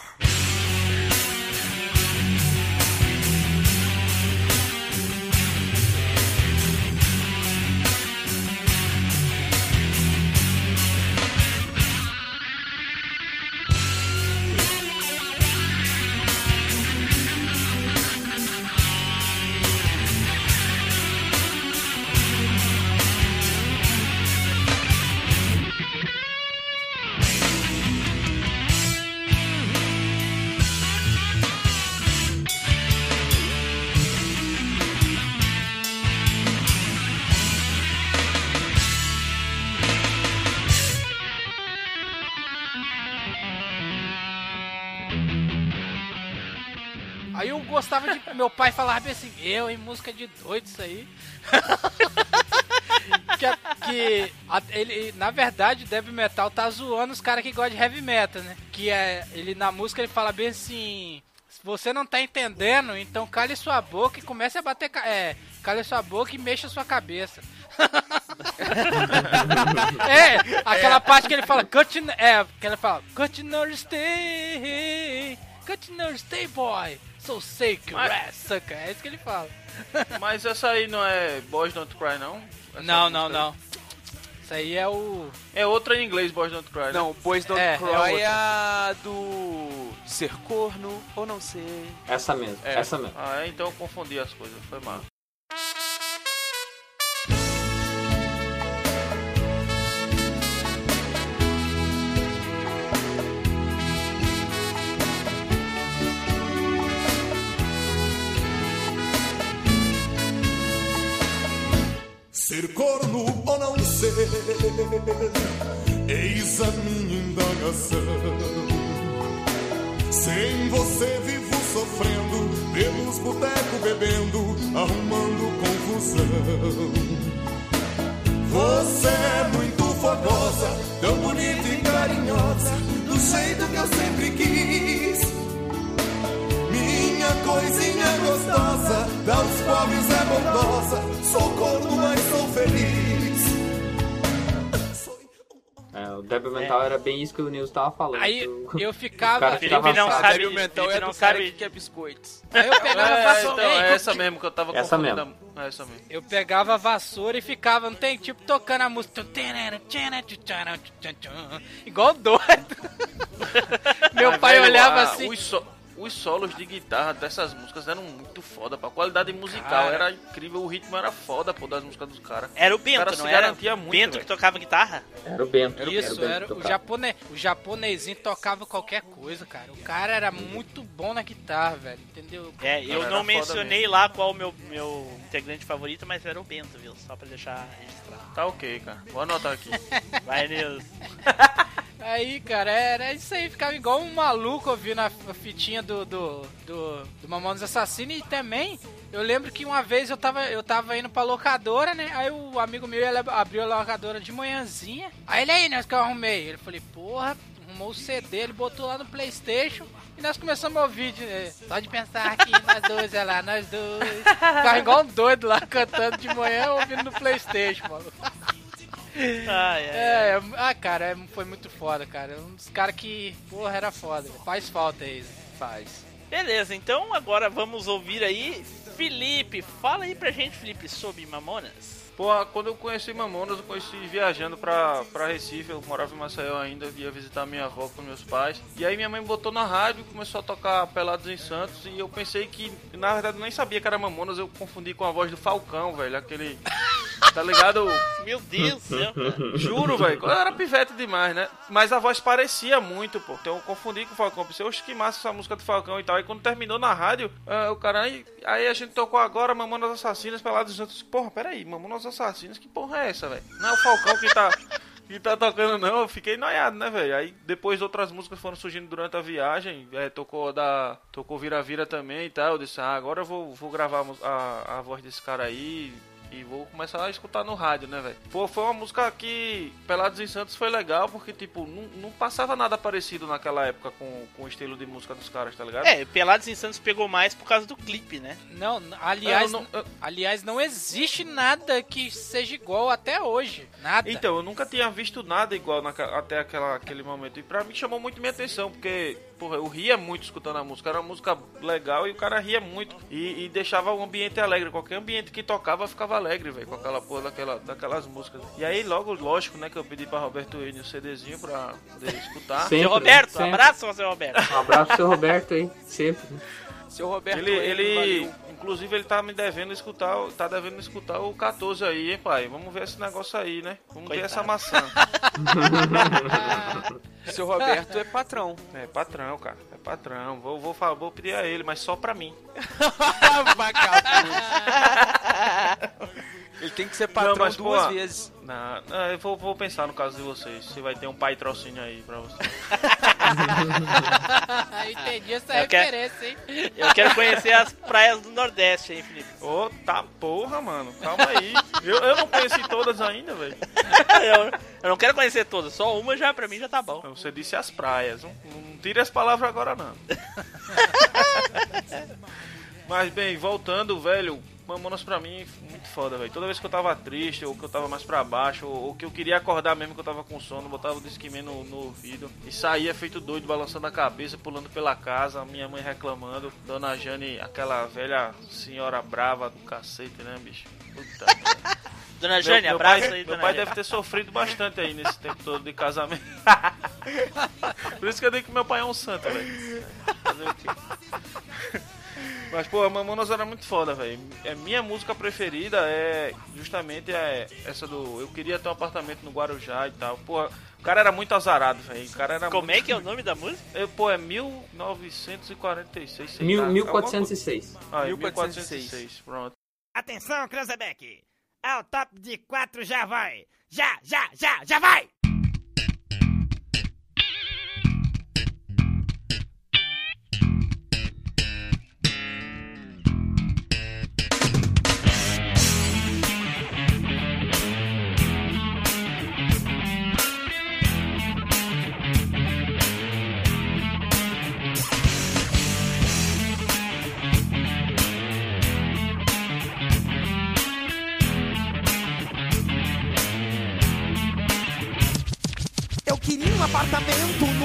Meu pai falava bem assim, eu em música de doido isso aí. que, que a- ele, na verdade, o Death Metal tá zoando os caras que gostam de heavy metal, né? Que é. Ele na música ele fala bem assim. Se você não tá entendendo, então cale sua boca e comece a bater. É, cale sua boca e mexa sua cabeça. é, aquela parte que ele fala, cut, é, que ele fala, cut no stay, cut no stay boy, so sick, Mas- rat sucker, é isso que ele fala. Mas essa aí não é Boys Don't Cry, não? Essa Não, não, não. Isso aí é o... É outra em inglês, Boys Don't Cry. né? Não, Boys Don't É, é Cry outra. é a do ser corno ou não ser. Essa mesmo, É. essa mesmo. Ah, é, então eu confundi as coisas, foi mal. Ser corno ou não ser, eis a minha indagação. Sem você vivo sofrendo, pelos botecos bebendo, arrumando confusão. Você é muito fogosa, tão bonita e carinhosa, do jeito que eu sempre quis. Minha coisinha gostosa, dá os pobres é bondosa, sou corno, mas sou feliz. É, o Death Metal era bem isso que o Nils tava falando. Aí O- eu o ficava... cara Felipe não sabe- Débil mental Felipe é não do cara sabe- que quer biscoitos. Aí eu pegava a É, vassoura... então, é essa mesmo que eu tava Essa confundindo. É essa mesmo. Eu pegava a vassoura e ficava, não tem? Tipo, tocando a música. Igual doido. Meu pai olhava assim. Os, so- os solos de guitarra dessas músicas eram muito foda, pô. A qualidade musical Cara. era incrível, o ritmo era foda, pô, das músicas dos caras. Era o O Bento, cara não se era? garantia muito, Bento que tocava guitarra? Era o Bento. Isso, Bento era, o, tocava. japone, o japonesinho tocava qualquer coisa, cara. O cara era muito bom na guitarra, velho. Entendeu? É, eu era não mencionei lá qual o meu, meu integrante favorito, mas era o Bento, viu? Só pra deixar registrado. Tá ok, cara. Vou anotar aqui. Vai, Nils. Aí, cara, era isso aí. Ficava igual um maluco ouvindo a, fitinha do, do, do, do Mamonas Assassino. E também, eu lembro que uma vez eu tava, eu tava indo pra locadora, né? Aí o amigo meu ele abriu a locadora de manhãzinha. Aí ele aí, né, que eu arrumei. Ele falei, porra, arrumou o CD, ele botou lá no Playstation. E nós começamos a ouvir, de, é, só de pensar aqui, nós dois, é lá, nós dois. Ficava igual um doido lá, cantando de manhã, ouvindo no Playstation, mano. Ai, ai, É, é, ah, cara, é- foi muito foda, cara. Um dos caras que, porra, era foda. Faz falta aí, faz. Beleza, então agora vamos ouvir aí Felipe. Fala aí pra gente, Felipe, sobre Mamonas. Pô, quando eu conheci Mamonas, eu conheci viajando pra, pra Recife, eu morava em Maceió ainda, ia visitar minha avó com meus pais. E aí minha mãe botou na rádio, começou a tocar Pelados em Santos, e eu pensei que, na verdade, eu nem sabia que era Mamonas, eu confundi com a voz do Falcão, velho, aquele... Tá ligado? Meu Deus do céu, cara. Juro, velho. Eu era pivete demais, né? Mas a voz parecia muito, pô. Então eu confundi com o Falcão. Pensei, oxe, que massa essa música do Falcão e tal. E quando terminou na rádio, ah, o cara aí, aí a gente tocou agora Mamonas Assassinas pelados juntos. Porra, peraí, Mamonas Assassinas, que porra é essa, velho? Não é o Falcão que tá. Que tá tocando, não, eu fiquei noiado, né, velho? Aí depois outras músicas foram surgindo durante a viagem, é, tocou da. Tocou Vira Vira também e tal. Eu disse, ah, agora eu vou, vou gravar a, a voz desse cara aí. E vou começar a escutar no rádio, né, velho? Pô, foi uma música que Pelados em Santos foi legal, porque, tipo, não, não passava nada parecido naquela época com, com o estilo de música dos caras, tá ligado? É, Pelados em Santos pegou mais por causa do clipe, né? Não, aliás, Eu não- eu- aliás, não existe nada que seja igual até hoje. Nada. Então, eu nunca tinha visto nada igual naque- até aquela, aquele momento. E pra mim chamou muito minha atenção, porque, porra, eu ria muito escutando a música. Era uma música legal e o cara ria muito. E, e deixava o ambiente alegre. Qualquer ambiente que tocava ficava alegre, velho, com aquela porra daquela, daquelas músicas. E aí, logo, lógico, né, que eu pedi pra Roberto Enio o CDzinho pra poder escutar. Sempre, seu Roberto, sempre. abraço, seu Roberto. Um abraço pro seu Roberto aí, sempre. Seu Roberto Ele, ele valeu. Inclusive, ele tá me devendo escutar, o- tá devendo escutar o 14 aí, hein, pai? Vamos ver esse negócio aí, né? Vamos ver Coitado. essa maçã. Seu Roberto é patrão. É patrão, cara. É patrão. Vou, vou, falar- vou pedir a ele, mas só pra mim. Vagabundo. Ele tem que ser patrão Não, mas, duas pô, vezes. Não, não, eu vou, vou pensar no caso de vocês. Se vai ter um patrocínio aí pra vocês. Entendi essa Eu quero- referência, hein? Eu quero conhecer as praias do Nordeste, hein, Felipe? Ô, tá porra, mano. Calma aí. Eu, eu não conheci todas ainda, velho. Eu, eu não quero conhecer todas, só uma já pra mim já tá bom. Você disse as praias. Não, não tire as palavras agora, não. Mas bem, voltando, velho, Mamonas pra mim muito foda, velho. Toda vez que eu tava triste, ou que eu tava mais pra baixo, ou, ou que eu queria acordar mesmo que eu tava com sono, botava o Discman no, no ouvido e saía feito doido, balançando a cabeça, pulando pela casa, minha mãe reclamando, Dona Jane, aquela velha senhora brava do cacete, né, bicho? Puta merda. Dona Jane, meu abraço pai, aí, Meu pai Jane. deve ter sofrido bastante aí nesse tempo todo de casamento. Por isso que eu digo que meu pai é um santo, velho. Fazer o quê? Mas, pô, a Mamonas era muito foda, velho. É, minha música preferida é justamente é essa do. Eu queria ter um apartamento no Guarujá e tal. Pô, o cara era muito azarado, velho. O cara era Como muito... é que é o nome da música? É, Pô, é 1946, sei Mil- lá. 1406. Ah, é 1406. 1406, pronto. Atenção, Cranzebeck! Ao top de quatro já vai! Já, já, já, já vai!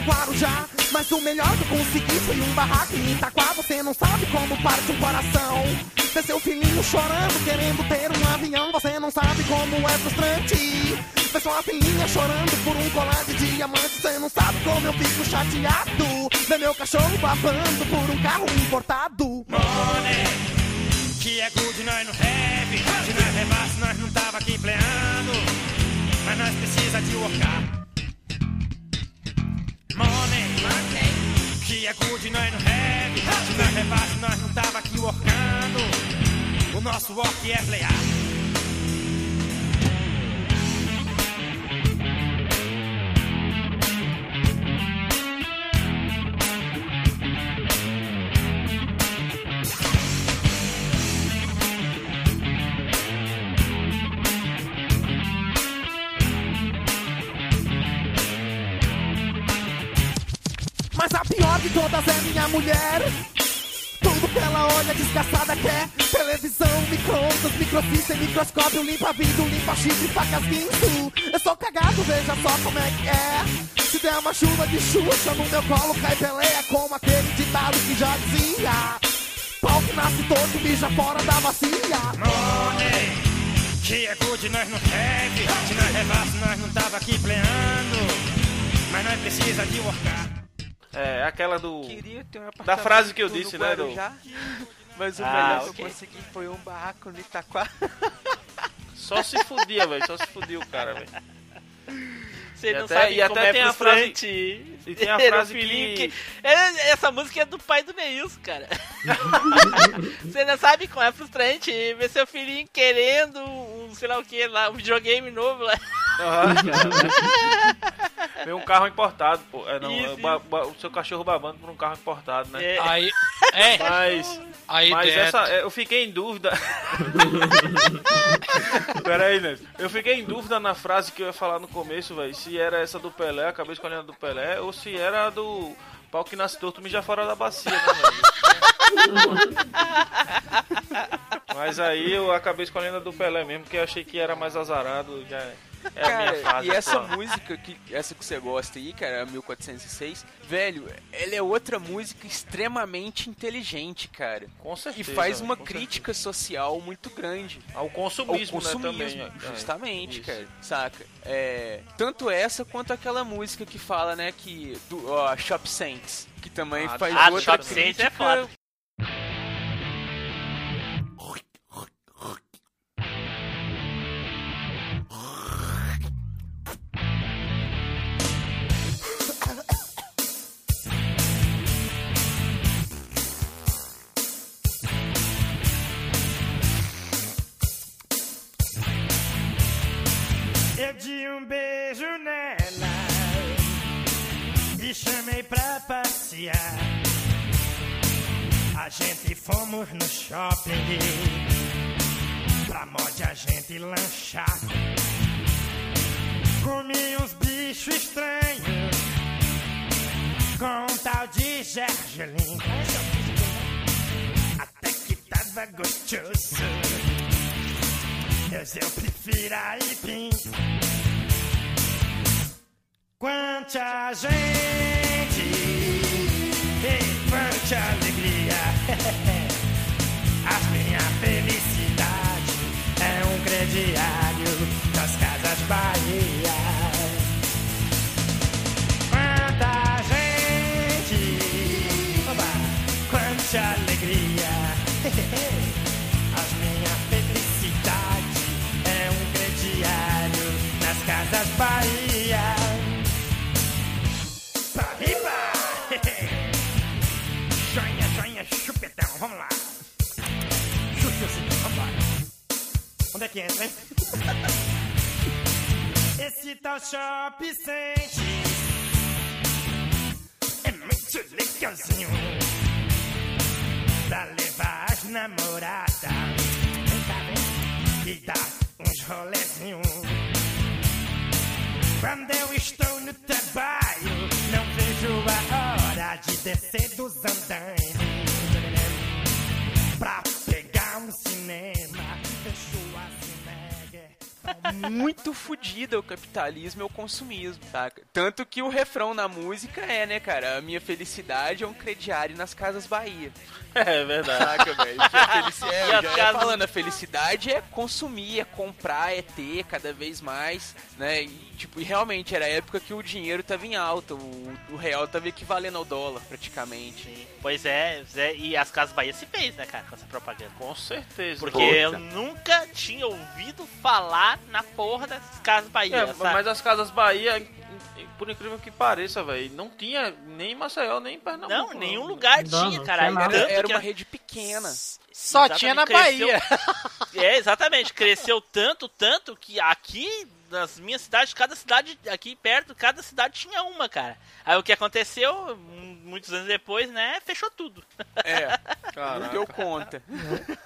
Guarujá, mas o melhor que eu consegui foi um barraco em Itaquá. Você não sabe como parte um coração. Ver seu filhinho chorando, querendo ter um avião. Você não sabe como é frustrante. Ver sua filhinha chorando por um colar de diamante. Você não sabe como eu fico chateado. Ver meu cachorro babando por um carro importado. Money, que é good, nós não have. Se nós levasse, nós não tava aqui pleando. Mas nós precisa de workar. Money, que é good, nós não have. Se nós levasse, nós não tava aqui workando. O nosso work é playar. Mas a pior de todas é minha mulher. Tudo que ela olha desgraçada quer Televisão, micro-ondas, microfita e microscópio Limpa vidro, limpa chifre, facas, guinso Eu sou cagado, veja só como é que é Se der uma chuva de xuxa no meu colo Cai peleia como aquele ditado que já dizia Pau que nasce todo mija fora da bacia Money, que é good, nós não have. Se nós levasse, nós não tava aqui pleando. Mas nós precisa de workar. É, aquela do. Queria ter um apartamento Da frase que eu disse, né, do- Mas o Ah, melhor que ok. eu consegui foi um barraco no Itaquá. Só se fudia, velho. Só se fudia o cara, velho. Você E não até- sabe e como até é tem a frustrante. E tem a um frase filhinho que... É, Essa música é do pai do Neilson, cara. Você não sabe como é frustrante ver seu filhinho querendo um, sei lá o que lá, um videogame novo lá. Cara. Vem um carro importado, pô. É, não, Isso, é o, ba- ba- o seu cachorro babando por um carro importado, né? É. Aí, é, Mas, aí mas dentro. essa, é, eu fiquei em dúvida. Pera aí, né? Eu fiquei em dúvida na frase que eu ia falar no começo, velho. Se era essa do Pelé, acabei escolhendo a do Pelé, ou se era a do pau que nasce torto mija fora da bacia, né, velho? Mas aí eu acabei escolhendo a do Pelé mesmo, porque eu achei que era mais azarado. Já é a minha Cara, fase. e essa atual. música, que, essa que você gosta aí, cara, a 1406, velho, ela é outra música extremamente inteligente, cara. Com E certeza. faz uma crítica social muito grande. Ao consumismo, Ao consumismo, né, também. é. justamente, Isso. cara. Saca? É, tanto essa quanto aquela música que fala, né, que do ó, Shop Saints, que também Ah, faz ah, outra Shop Saints crítica. é foda. Passear. A gente fomos no shopping. Pra mod a gente lanchar. Comi uns bichos estranhos. Com um tal de gergelim. Até que tava gostoso. Mas eu prefiro aipim. Quanta gente e quanta alegria. A minha felicidade é um crediário das casas Bahia. Quanta gente, oba, quanta alegria. A minha felicidade é um crediário nas casas Bahia. Onde é que entra, hein? Esse tal shop sente é muito legalzinho pra levar as namoradas. Vem cá, vem, e dar uns rolezinhos. Quando eu estou no trabalho, não vejo a hora de descer dos andaimes muito fodida o capitalismo e o consumismo, saca? Tanto que o refrão na música é, né, cara? A minha felicidade é um crediário nas casas Bahia. É verdade. Saca, velho? É, E já ia casas- falando, a felicidade é consumir, é comprar, é ter cada vez mais, né? E, tipo, e realmente era a época que o dinheiro tava em alta, o, o real tava equivalendo ao dólar, praticamente. Pois é, pois é, e as Casas Bahia se fez, né, cara, com essa propaganda. Com certeza. Porque Puta. eu nunca tinha ouvido falar na porra das Casas Bahia. É, sabe? mas as casas Bahia, por incrível que pareça, velho, não tinha nem em Maceió, nem em Pernambuco. Não, nenhum lugar Não, tinha, não cara. tinha nada. Tanto Era que uma rede pequena. Só Exatamente, tinha na cresceu- Bahia. É, exatamente. Cresceu tanto, tanto que aqui nas minhas cidades, cada cidade aqui perto, cada cidade tinha uma, cara. Aí o que aconteceu, muitos anos depois, né, fechou tudo. É, não Caraca. deu conta.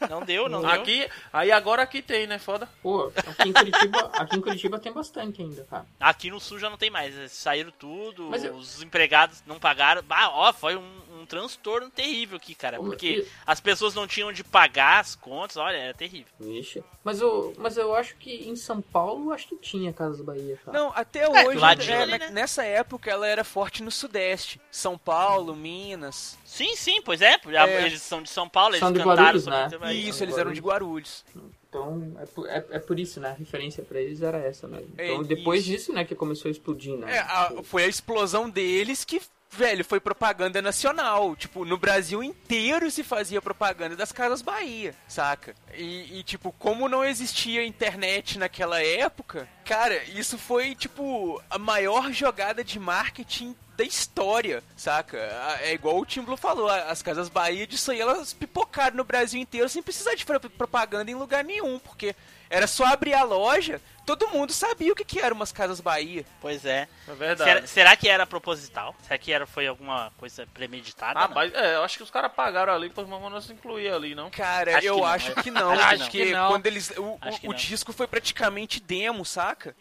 Não deu, não deu. Aqui, aí agora aqui tem, né? Foda. Pô, aqui em Curitiba, aqui em Curitiba tem bastante ainda, cara. Aqui no sul já não tem mais. Saíram tudo, Mas eu- os empregados não pagaram. Ah, ó, foi um, um transtorno terrível aqui, cara. Porque e- as pessoas não tinham de pagar as contas, olha, era terrível. Vixe. Mas eu, mas eu acho que em São Paulo, acho que tinha Casas Bahia, cara. Não, até É, hoje, do ladinho é, ali, né? nessa época ela era forte no Sudeste. São Paulo, Minas. Sim, sim, pois é. É. Eles são de São Paulo, eles São de cantaram Guarulhos, sobre né? Isso, eles eram de Guarulhos. Então, é por, é, é por isso, né? A referência pra eles era essa mesmo. É, Então, depois isso. disso, né, que começou a explodir, né? É, a- foi a explosão deles que, velho, foi propaganda nacional. Tipo, no Brasil inteiro se fazia propaganda das Casas Bahia, saca? E, e, tipo, como não existia internet naquela época, cara, isso foi, tipo, a maior jogada de marketing da história, saca? É igual o Tim Blue falou, as Casas Bahia disso aí, elas pipocaram no Brasil inteiro sem precisar de pro- propaganda em lugar nenhum, porque era só abrir a loja, todo mundo sabia o que, que eram umas Casas Bahia. Pois é. É verdade. Será, será que era proposital? Será que era, foi alguma coisa premeditada? Ah, Não. mas é, eu acho que os caras pagaram ali para os mamonas incluir ali, não? Cara, Acho eu que acho é. que não. Acho que não. que Que não. quando eles. O, o- que o não. disco foi praticamente demo, saca?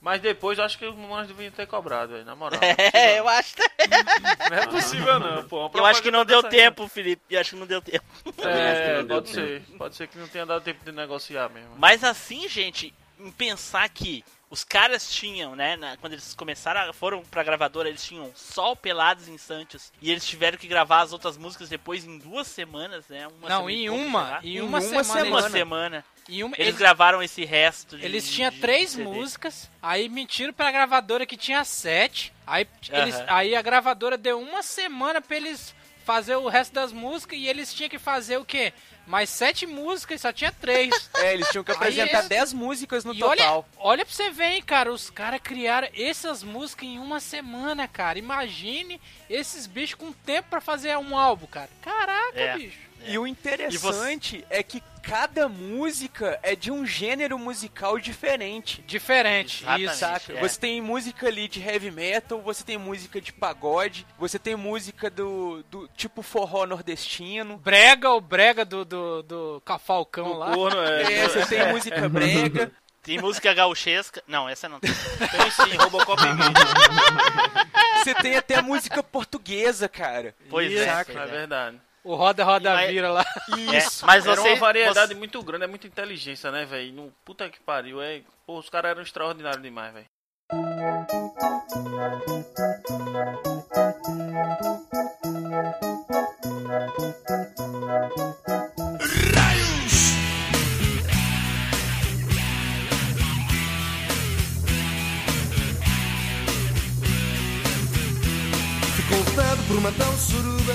Mas depois eu acho que os mamonas deviam ter cobrado, velho, na moral. É, eu acho. Não é possível não, pô. Uma Eu acho que não deu tempo, Felipe. Eu acho que não deu tempo. É, deu pode ser. Pode ser que não tenha dado tempo de negociar mesmo. Mas assim, gente, em pensar que os caras tinham, né, na- quando eles começaram, a- foram pra gravadora, eles tinham Sol Pelados em Santos. E eles tiveram que gravar as outras músicas depois em duas semanas, né? Uma Não, semana em pouco, sei uma. Em Em uma, uma semana. semana. Uma semana. Uma, Eles eles, gravaram esse resto de. eles tinham três CD. músicas, aí mentiram pra gravadora que tinha sete. Aí, eles, aí a gravadora deu uma semana pra eles fazer o resto das músicas e eles tinham que fazer o quê? Mais sete músicas e só tinha três. É, eles tinham que apresentar esse- 10 músicas no e total. olha, olha pra você ver, hein, cara, os caras criaram essas músicas em uma semana, cara. Imagine esses bichos com tempo pra fazer um álbum, cara. Caraca, É. bicho. E o interessante é que cada música é de um gênero musical diferente. Diferente, Exatamente, isso. Saca? é. Você tem música ali de heavy metal, você tem música de pagode, você tem música do, do tipo forró nordestino. Brega, o brega do, do, do Falcão lá. Corno, é. É, você tem música brega. Tem música gauchesca. Não, essa não tem. Tem sim, Robocop. Você tem até música portuguesa, cara. Pois Isso, é, É pois é. verdade. O Roda Roda Mas- Vira lá. É, mas Era você, uma variedade você- muito grande, é muita inteligência, né, velho? No Puta que pariu, é. Pô, os caras eram extraordinários demais, velho. Ficou vetado por uma tal suruba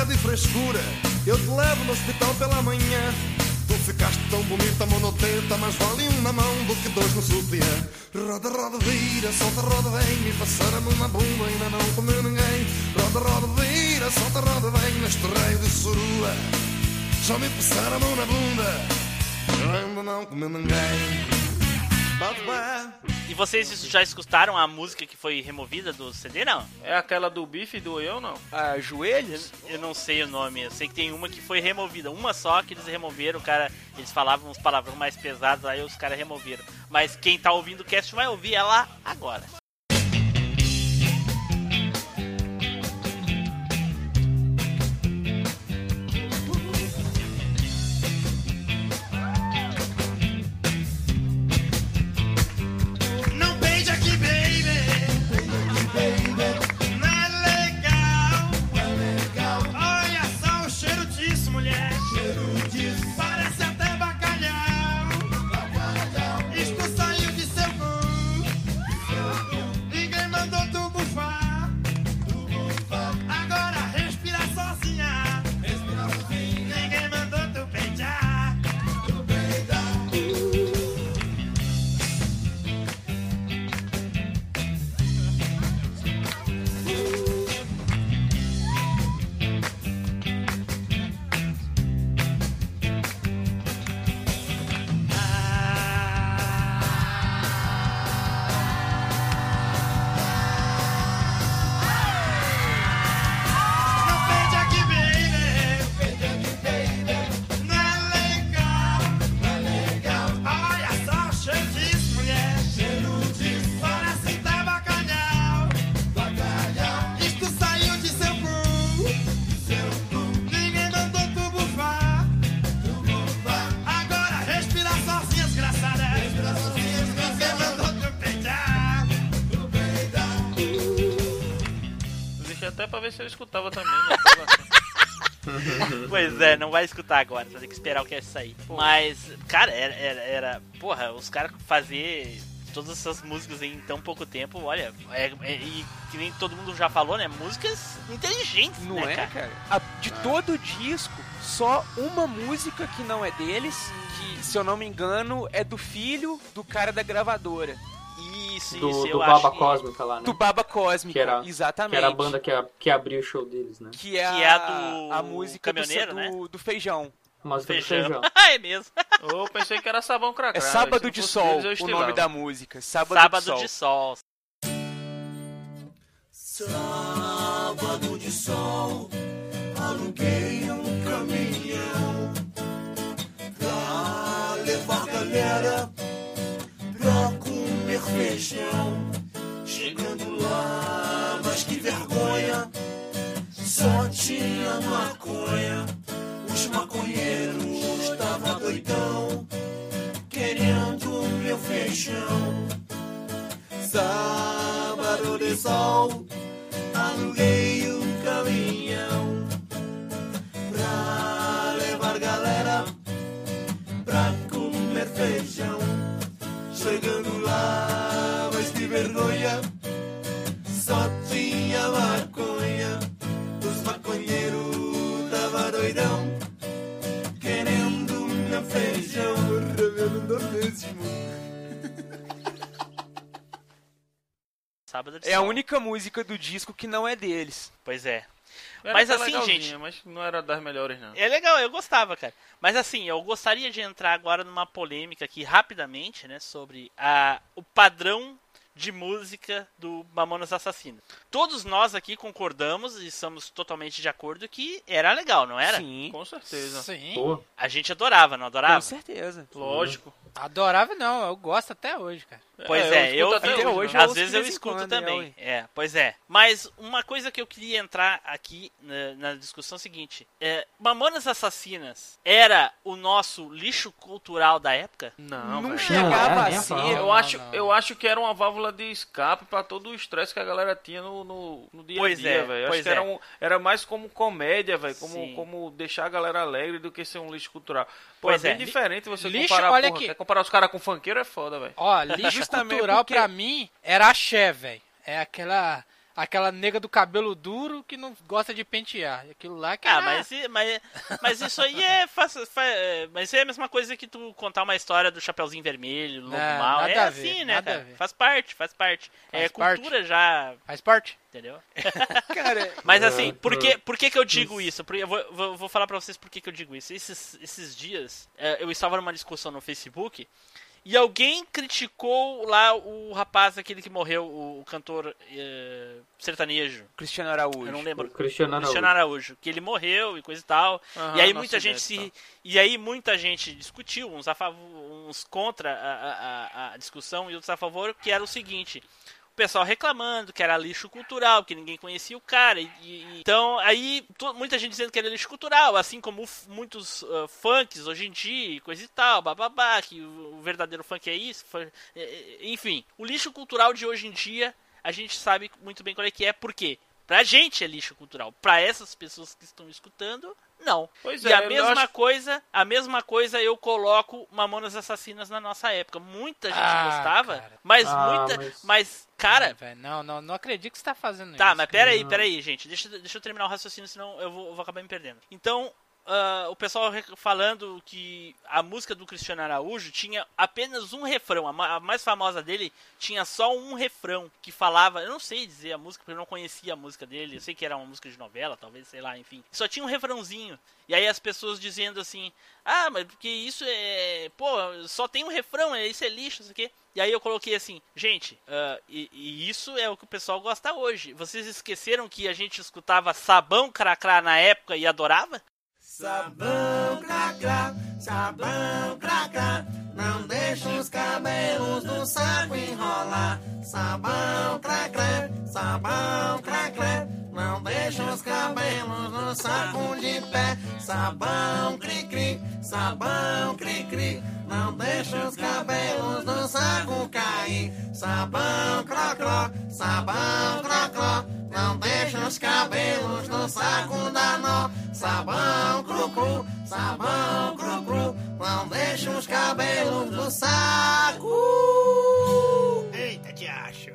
larga de frescura. Eu te levo no hospital pela manhã. Tu ficaste tão bonita, monotenta Mas vale um na mão do que dois no sutiã. Roda, roda, vira, solta, roda, vem Me passar a mão na bunda, ainda não comeu ninguém. Roda, roda, vira, solta, roda, vem Neste raio de surua. Já me passaram na bunda ainda não comeu ninguém. Bate bem E vocês já escutaram a música que foi removida do CD, não? É aquela do bife do eu, não? A joelhos? Eu não sei o nome, eu sei que tem uma que foi removida, uma só que eles removeram, o cara, eles falavam uns palavrões mais pesados, aí os caras removeram. Mas quem tá ouvindo o cast vai ouvir ela agora. Vai escutar agora, vai ter que esperar o cast sair. Mas, cara, era, era, era- Porra, os caras fazer todas essas músicas em tão pouco tempo, olha, é, é- e que nem todo mundo já falou, né? Músicas inteligentes, Não né, é, cara? cara? A- de todo o disco, só uma música que não é deles, que, se eu não me engano, é do filho do cara da gravadora. Isso, Do, isso, do eu Baba acho que- Cósmica lá, né? Do Baba Cósmica, que era, exatamente. Que era a banda que, a- que abriu o show deles, né? Que é, Que é a, do a música do, caminhoneiro, do, né? do feijão. A música do Feijão. feijão. é mesmo. Eu pensei que era sabão cracrá. É velho. Sábado de Sol, o nome da música. Sábado, Sábado de Sol. de Sol. Sábado de sol, aluguei um caminhão pra levar galera feijão. Chegando lá, mas que vergonha, tinha maconha. Os maconheiros estavam doidão, querendo meu feijão. Sábado de sol, aluguei um Reverendíssimo. Sábado de É a única música do disco que não é deles. Pois é. Era Mas assim, gente- Mas não era das melhores, não. É legal, eu gostava, cara. Mas assim, eu gostaria de entrar agora numa polêmica aqui rapidamente, né, sobre a, o padrão de música do Mamonas Assassina. Todos nós aqui concordamos e estamos totalmente de acordo que era legal, não era? Sim. Com certeza. Sim. Pô, A gente adorava, não adorava? Com certeza. Lógico. Adorável não, eu gosto até hoje, cara. Pois É, é, eu eu, até eu- hoje, eu às vezes eu escuto quando, é, também. É, pois é. Mas uma coisa que eu queria entrar aqui na, na discussão é a seguinte: é, Mamonas Assassinas era o nosso lixo cultural da época? Não, Não velho. chegava Não, nem a assim. pau. Eu Não, acho, não. eu acho que era uma válvula de escape pra todo o estresse que a galera tinha no, no, no dia Pois a dia, é, velho. Acho que é. era, um, era mais como comédia, velho. Como, Sim. como deixar a galera alegre do que ser um lixo cultural. Pô, Pois é é. bem diferente você Lixo, comparar, olha porra, aqui. comparar os caras com funkeiro é foda, velho. Ó, lixo cultural porque- pra mim era axé, velho. É aquela aquela nega do cabelo duro que não gosta de pentear. Aquilo lá que Ah, era- mas, mas, mas isso aí é, faz, fa- é, Mas isso aí é a mesma coisa que tu contar uma história do Chapeuzinho Vermelho, Lobo Não, Mal. nada É a assim, ver, né, nada a cara? ver. Faz parte, faz parte. é Faz parte. cultura já. faz parte. Entendeu? Cara, Mas assim, por que, por que, que eu digo isso? Porque eu vou, vou, vou falar pra vocês por que, que eu digo isso. Esses, esses dias, é, eu estava numa discussão no Facebook e alguém criticou lá o rapaz, aquele que morreu, o, o cantor é, sertanejo. Cristiano Araújo. Eu não o lembro. Cristiano Araújo. Cristiano Araújo, que ele morreu e coisa e tal. Aham, e aí muita gente se. E aí muita gente discutiu, uns a favor, uns contra a, a, a discussão e outros a favor, que era o seguinte. Pessoal reclamando que era lixo cultural, que ninguém conhecia o cara. E, e- então, aí, muita gente dizendo que era lixo cultural, assim como muitos ah, funks hoje em dia, coisa e tal, bababá, que o, o verdadeiro funk é isso. é- é- enfim, o lixo cultural de hoje em dia, a gente sabe muito bem qual é que é, por quê? Pra gente é lixo cultural. Pra essas pessoas que estão escutando, não. Pois e é, a mesma acho- coisa, a mesma coisa eu coloco Mamonas Assassinas na nossa época. Muita gente Ah, gostava, cara. mas Ah, muita, mas- mas cara, Não, não, não, acredito que você tá fazendo Tá, isso. mas cara. peraí, Não. peraí, gente. Deixa, deixa eu terminar o raciocínio, senão eu vou, eu vou acabar me perdendo. Então, ah, o pessoal falando que a música do Cristiano Araújo tinha apenas um refrão. A, ma- a mais famosa dele tinha só um refrão que falava. Eu não sei dizer a música, porque eu não conhecia a música dele. Eu sei que era uma música de novela, talvez, sei lá, enfim. Só tinha um refrãozinho. E aí as pessoas dizendo assim: Ah, mas porque isso é. Pô, só tem um refrão, é- isso é lixo, isso aqui. E aí eu coloquei assim, gente, ah, e, e isso é o que o pessoal gosta hoje. Vocês esqueceram que a gente escutava sabão cracrá na época e adorava? Sabão cracrá, sabão cracrá, não deixa os cabelos no saco enrolar. Sabão cracrá, sabão cracrá, não deixa os cabelos no saco de pé. Sabão cri-cri, sabão cri-cri, não deixa os cabelos no saco cair. Sabão crocró, sabão crocró, não deixa os cabelos no saco dar nó. Sabão cru-cru, sabão cru-cru, não deixa os cabelos no saco. Eita, te acho.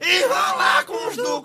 E rolar com os do...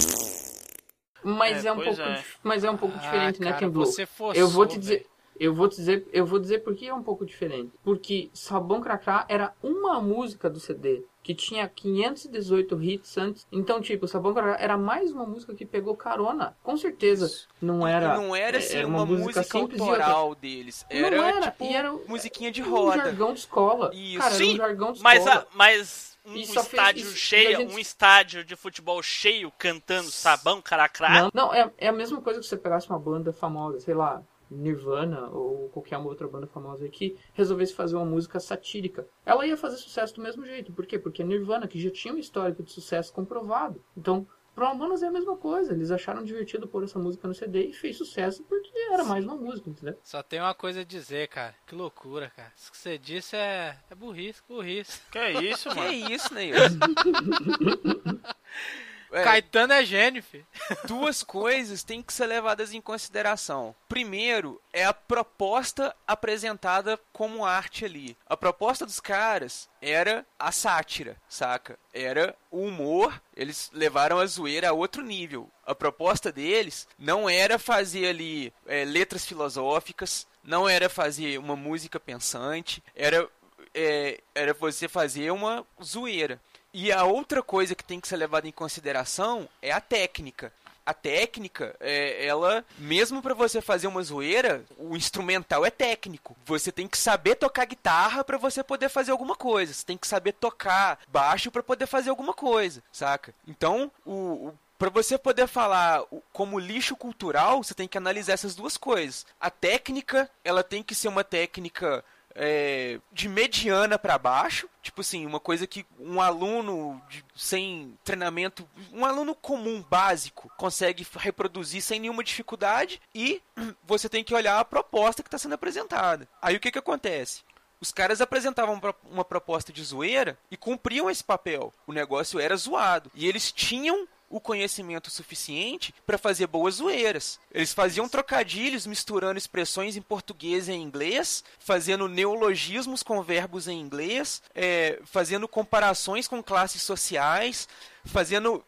Mas É, é, um pouco, é. mas é um pouco Ah, diferente, né, Ken Blue? forçou, eu vou te dizer, velho. Eu vou dizer, eu vou dizer por que é um pouco diferente. Porque Sabão Cracrá era uma música do CD que tinha 518 hits antes. Então, tipo, Sabão Cracrá era mais uma música que pegou carona. Com certeza, não era não era assim era uma, música, simples e outra- autoral deles. Não Era, era, tipo e era musiquinha de um roda. jargão de escola. Isso. Cara, era Sim, um jargão de Mas, escola. a- mas um fez estádio isso, e cheio, gente- um estádio de futebol cheio cantando sabão cracrá. Não, não é, é a mesma coisa que você pegasse uma banda famosa, sei lá, Nirvana ou qualquer outra banda famosa aí que resolvesse fazer uma música satírica. Ela ia fazer sucesso do mesmo jeito. Por quê? Porque a Nirvana, que já tinha um histórico de sucesso comprovado. Então, Pro Mamonas é a mesma coisa. Eles acharam divertido pôr essa música no CD e fez sucesso porque era mais uma música, entendeu? Só tem uma coisa a dizer, cara. Que loucura, cara. Isso que você disse é, é burrice, burrice. Que é isso, Que mano? isso, Neil? É, Caetano é gênio, filho. duas coisas têm que ser levadas em consideração. Primeiro, é a proposta apresentada como arte ali. A proposta dos caras era a sátira, saca? Era o humor, eles levaram a zoeira a outro nível. A proposta deles não era fazer ali é, letras filosóficas, não era fazer uma música pensante, era, é, era você fazer uma zoeira. E a outra coisa que tem que ser levada em consideração é a técnica. A técnica, é, ela, mesmo pra você fazer uma zoeira, o instrumental é técnico. Você tem que saber tocar guitarra pra você poder fazer alguma coisa. Você tem que saber tocar baixo pra poder fazer alguma coisa, saca? Então, o, o Pra você poder falar como lixo cultural, você tem que analisar essas duas coisas. A técnica, ela tem que ser uma técnica é, de mediana pra baixo, tipo assim, uma coisa que um aluno de- sem treinamento, um aluno comum, básico, consegue reproduzir sem nenhuma dificuldade e você tem que olhar a proposta que está sendo apresentada. Aí o que que acontece? Os caras apresentavam uma proposta de zoeira e cumpriam esse papel. O negócio era zoado. E eles tinham o conhecimento suficiente para fazer boas zoeiras. Eles faziam trocadilhos misturando expressões em português e em inglês, fazendo neologismos com verbos em inglês, é, fazendo comparações com classes sociais, fazendo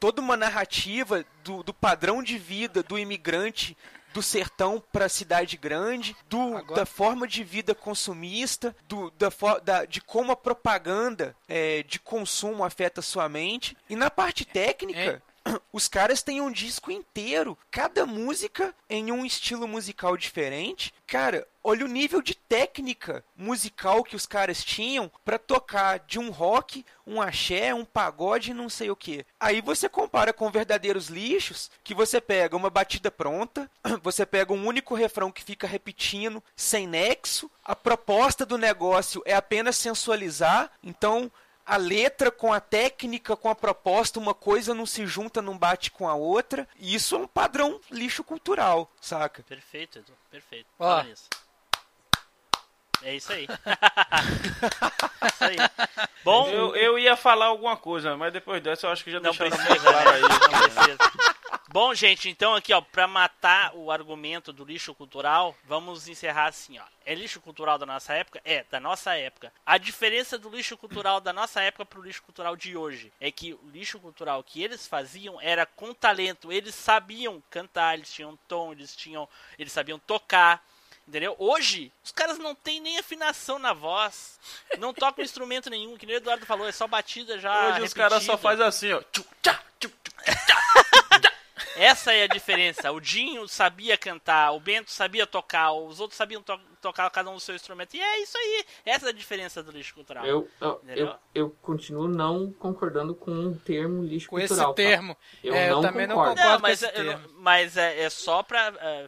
toda uma narrativa do, do padrão de vida do imigrante do sertão para a cidade grande, do, Agora- da forma de vida consumista, do, da, da- de como a propaganda é, de consumo afeta sua mente. E na parte técnica, os caras têm um disco inteiro, cada música em um estilo musical diferente. Cara, olha o nível de técnica musical que os caras tinham pra tocar de um rock, um axé, um pagode, não sei o que. Aí você compara com verdadeiros lixos, que você pega uma batida pronta, você pega um único refrão que fica repetindo, sem nexo. A proposta do negócio é apenas sensualizar, então a letra com a técnica, com a proposta, uma coisa não se junta, não bate com a outra. E isso é um padrão lixo cultural, saca? Perfeito, Edu. Perfeito. Ó. É isso aí. isso aí. Bom, Eu, eu ia falar alguma coisa, mas depois dessa eu acho que já não deixaram precisa, muito claro aí. né? não precisa. Bom, gente, então aqui, ó, pra matar o argumento do lixo cultural, vamos encerrar assim, ó. É lixo cultural da nossa época? É, da nossa época. A diferença do lixo cultural da nossa época pro lixo cultural de hoje é que o lixo cultural que eles faziam era com talento, eles sabiam cantar, eles tinham tom, eles tinham, eles sabiam tocar. Entendeu? Hoje, os caras não tem nem afinação na voz. Não tocam instrumento nenhum, que nem o Eduardo falou, é só batida já. Hoje os caras só repetida. fazem assim, ó. Tchu, tchá, tchu, tchu. Essa é a diferença. O Dinho sabia cantar, o Bento sabia tocar, os outros sabiam to- tocar cada um do seu instrumento. E é isso aí. Essa é a diferença do lixo cultural. Eu, eu, eu, eu continuo não concordando com o termo lixo Com esse cultural. tá? termo. Eu É, eu não também não concordo. concordo. Não, com mas, esse é, eu termo. não- mas é, é só pra. é,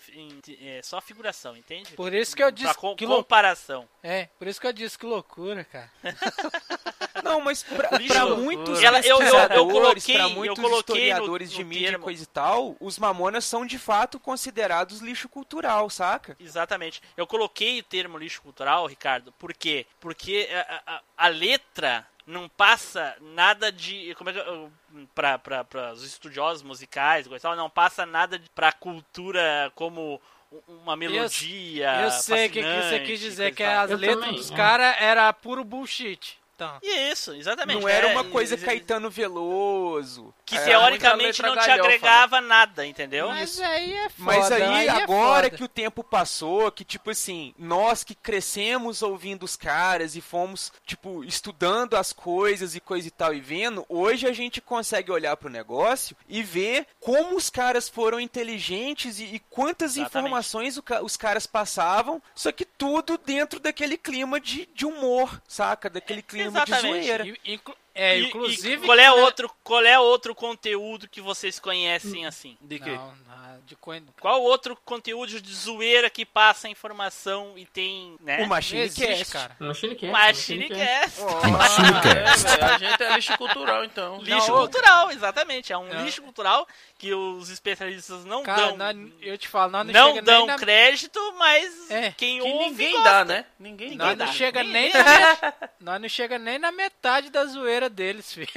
é só figuração, entende? Por isso que eu disse pra com- que comparação. É, por isso que eu disse que loucura, cara. Não, mas pra, pra muitos Ela- eu- eu- eu coloquei- pra eu muitos coloquei no- historiadores no de mídia termo. e coisa e tal, os mamonas são de fato considerados lixo cultural, saca? Exatamente. Eu coloquei o termo lixo cultural, Ricardo, por quê? Porque a, a- a letra não passa nada de. Como é que. eu- Pra, pra, pra os estudiosos musicais, coisa e tal, não passa nada de, pra cultura como uma melodia. eu sei o que, que você quis dizer, que as Eu letras também, dos caras era puro bullshit. Então, Isso, exatamente. Não era é, uma coisa e- Caetano Veloso. Que teoricamente não te galhofa, agregava nada, entendeu? mas aí é foda. Mas aí, é agora foda. que o tempo passou, que tipo assim, nós que crescemos ouvindo os caras e fomos, tipo, estudando as coisas e coisa e tal e vendo, hoje a gente consegue olhar pro negócio e ver como os caras foram inteligentes e, e quantas Exatamente. informações os caras passavam, só que tudo dentro daquele clima de, de humor, saca? Daquele clima de exatamente. zoeira. E- inclu- É, E- inclusive. e qual é né, outro, qual é outro conteúdo que vocês conhecem assim? De quê? Não, não, de coisa. Qual outro conteúdo de zoeira que passa informação e tem, né? O Machine Não existe, Cast. cara. Machine Cast. Machine Cast. É, velho, a gente é lixo cultural, então. Lixo Não, cultural, exatamente. É um Não. lixo cultural que os especialistas não Cara, dão. nós- eu te falo, não, não chega dão nem na, crédito, mas É, quem Que ouve ninguém gosta. dá, né? Ninguém Ninguém Nós dá. não chega Nem- nem nem na, nós não chega nem na metade da zoeira deles, filho.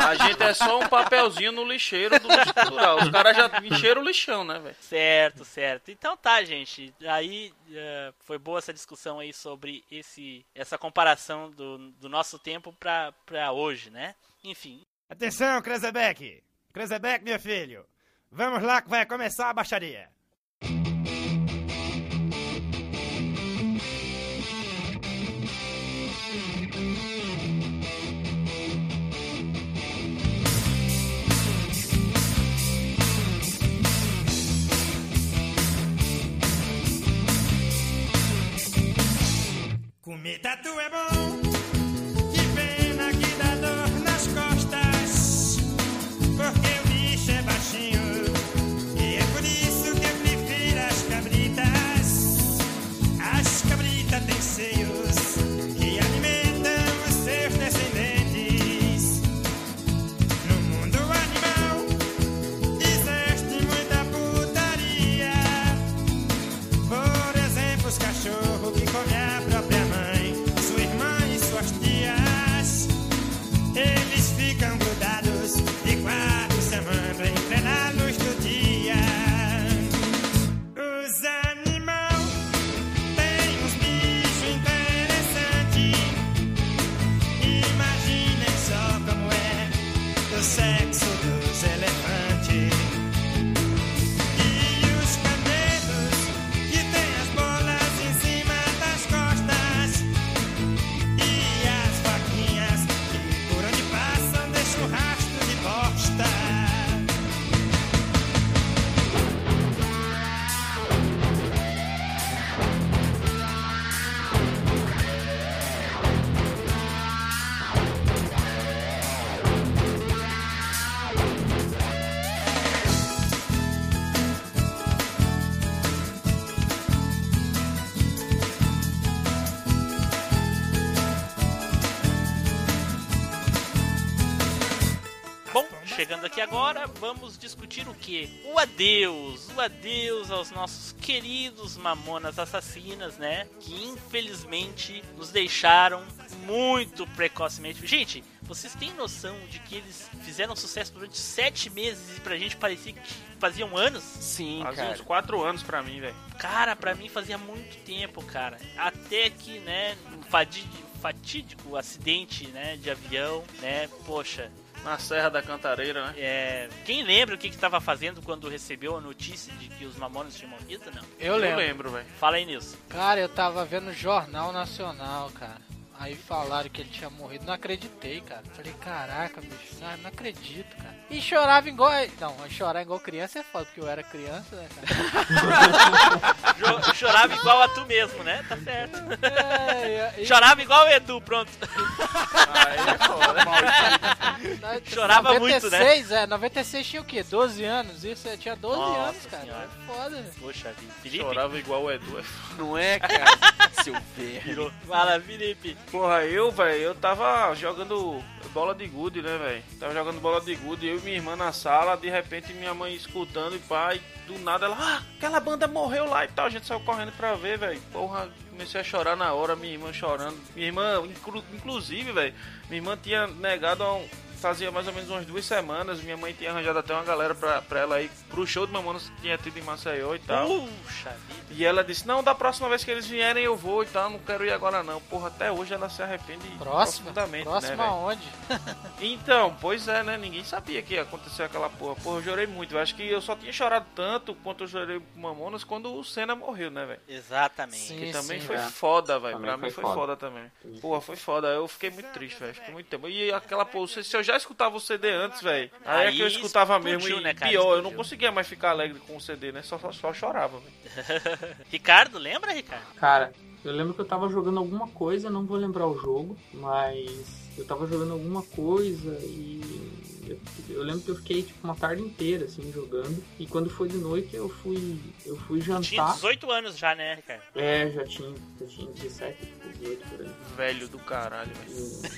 A gente é só um papelzinho no lixeiro do lixo cultural. Os caras já encheram o lixão, né, velho? Certo, certo. Então tá, gente. Aí eh, foi boa essa discussão aí sobre esse, essa comparação do, do nosso tempo pra, pra hoje, né? Enfim. Atenção, Krezebeck! Krezebeck, meu filho! Vamos lá que vai começar a baixaria! Comer tatu é bom, que pena que dá dor nas costas, porque o bicho é baixinho, e é por isso que eu prefiro as cabritas. As cabritas têm seios agora, vamos discutir o que? O adeus, o adeus aos nossos queridos mamonas assassinas, né? Que infelizmente nos deixaram muito precocemente. Gente, vocês têm noção de que eles fizeram sucesso durante sete meses e pra gente parecia que faziam anos? Sim, Fazia cara. uns quatro anos pra mim, velho. Cara, pra mim fazia muito tempo, cara. Até que, né, um fadi- fatídico acidente, né, de avião, né? Poxa, Na Serra da Cantareira, né? é, quem lembra o que estava fazendo quando recebeu a notícia de que os Mamonas tinham morrido? Não. Eu Eu lembro. lembro, velho. Fala aí, Nilson. Cara, eu tava vendo o Jornal Nacional, cara. Aí falaram que ele tinha morrido. Não acreditei, cara. Falei, caraca, bicho, não, não acredito, cara. E chorava igual. Não, chorar igual criança é foda, porque eu era criança, né, cara? Chorava igual a tu mesmo, né? Tá certo. É, e- Chorava igual o Edu, pronto. Aí é foda. Na- Chorava muito, né? 96, é, 96 tinha o quê? 12 anos? Isso, eu tinha 12 Nossa anos, cara. Senhora. É foda, velho. Poxa vida. Felipe? Chorava igual o Edu. é foda. Não é, cara? Seu verme. Fala, Felipe. Porra, eu, velho, eu tava jogando bola de gude, né, velho? Tava jogando bola de gude, eu e minha irmã na sala, de repente minha mãe escutando e pai, do nada ela, ah, aquela banda morreu lá e tal. A gente saiu correndo pra ver, velho. Porra, comecei a chorar na hora, minha irmã chorando. Minha irmã, inclu- inclusive, velho, minha irmã tinha negado há um- Fazia mais ou menos umas duas semanas, minha mãe tinha arranjado até uma galera pra, pra ela ir pro show de Mamonas que tinha tido em Maceió e tal. Puxa vida. E ela disse, não, da próxima vez que eles vierem eu vou e tal, não quero ir agora não. Porra, até hoje ela se arrepende Próxima? profundamente, Próxima né, aonde? Então, pois é, né? Ninguém sabia que ia acontecer aquela porra. Porra, eu chorei muito. Eu acho que eu só tinha chorado tanto quanto eu chorei com Mamonas quando o Senna morreu, né, velho? Exatamente. Sim, Que também sim, foi é. foda, velho. Pra mim foi foi foda. foda também. Porra, foi foda. Eu fiquei muito triste, velho. Fiquei muito tempo. E aquela porra, se se eu já escutava o CD antes, velho. Aí, é que eu escutava explodiu, mesmo. E né, cara? pior, eu não Explodiu. conseguia mais ficar alegre com o CD, né? Só, só, só chorava, velho. Ricardo, lembra, Ricardo? Cara, Eu lembro que eu tava jogando alguma coisa, não vou lembrar o jogo, mas eu tava jogando alguma coisa e eu, eu lembro que eu fiquei tipo uma tarde inteira assim jogando e quando foi de noite eu fui eu fui Tinha jantar. 18 anos já, né, Ricardo? É, já tinha, já tinha 17, 18 por aí. Velho do caralho, velho.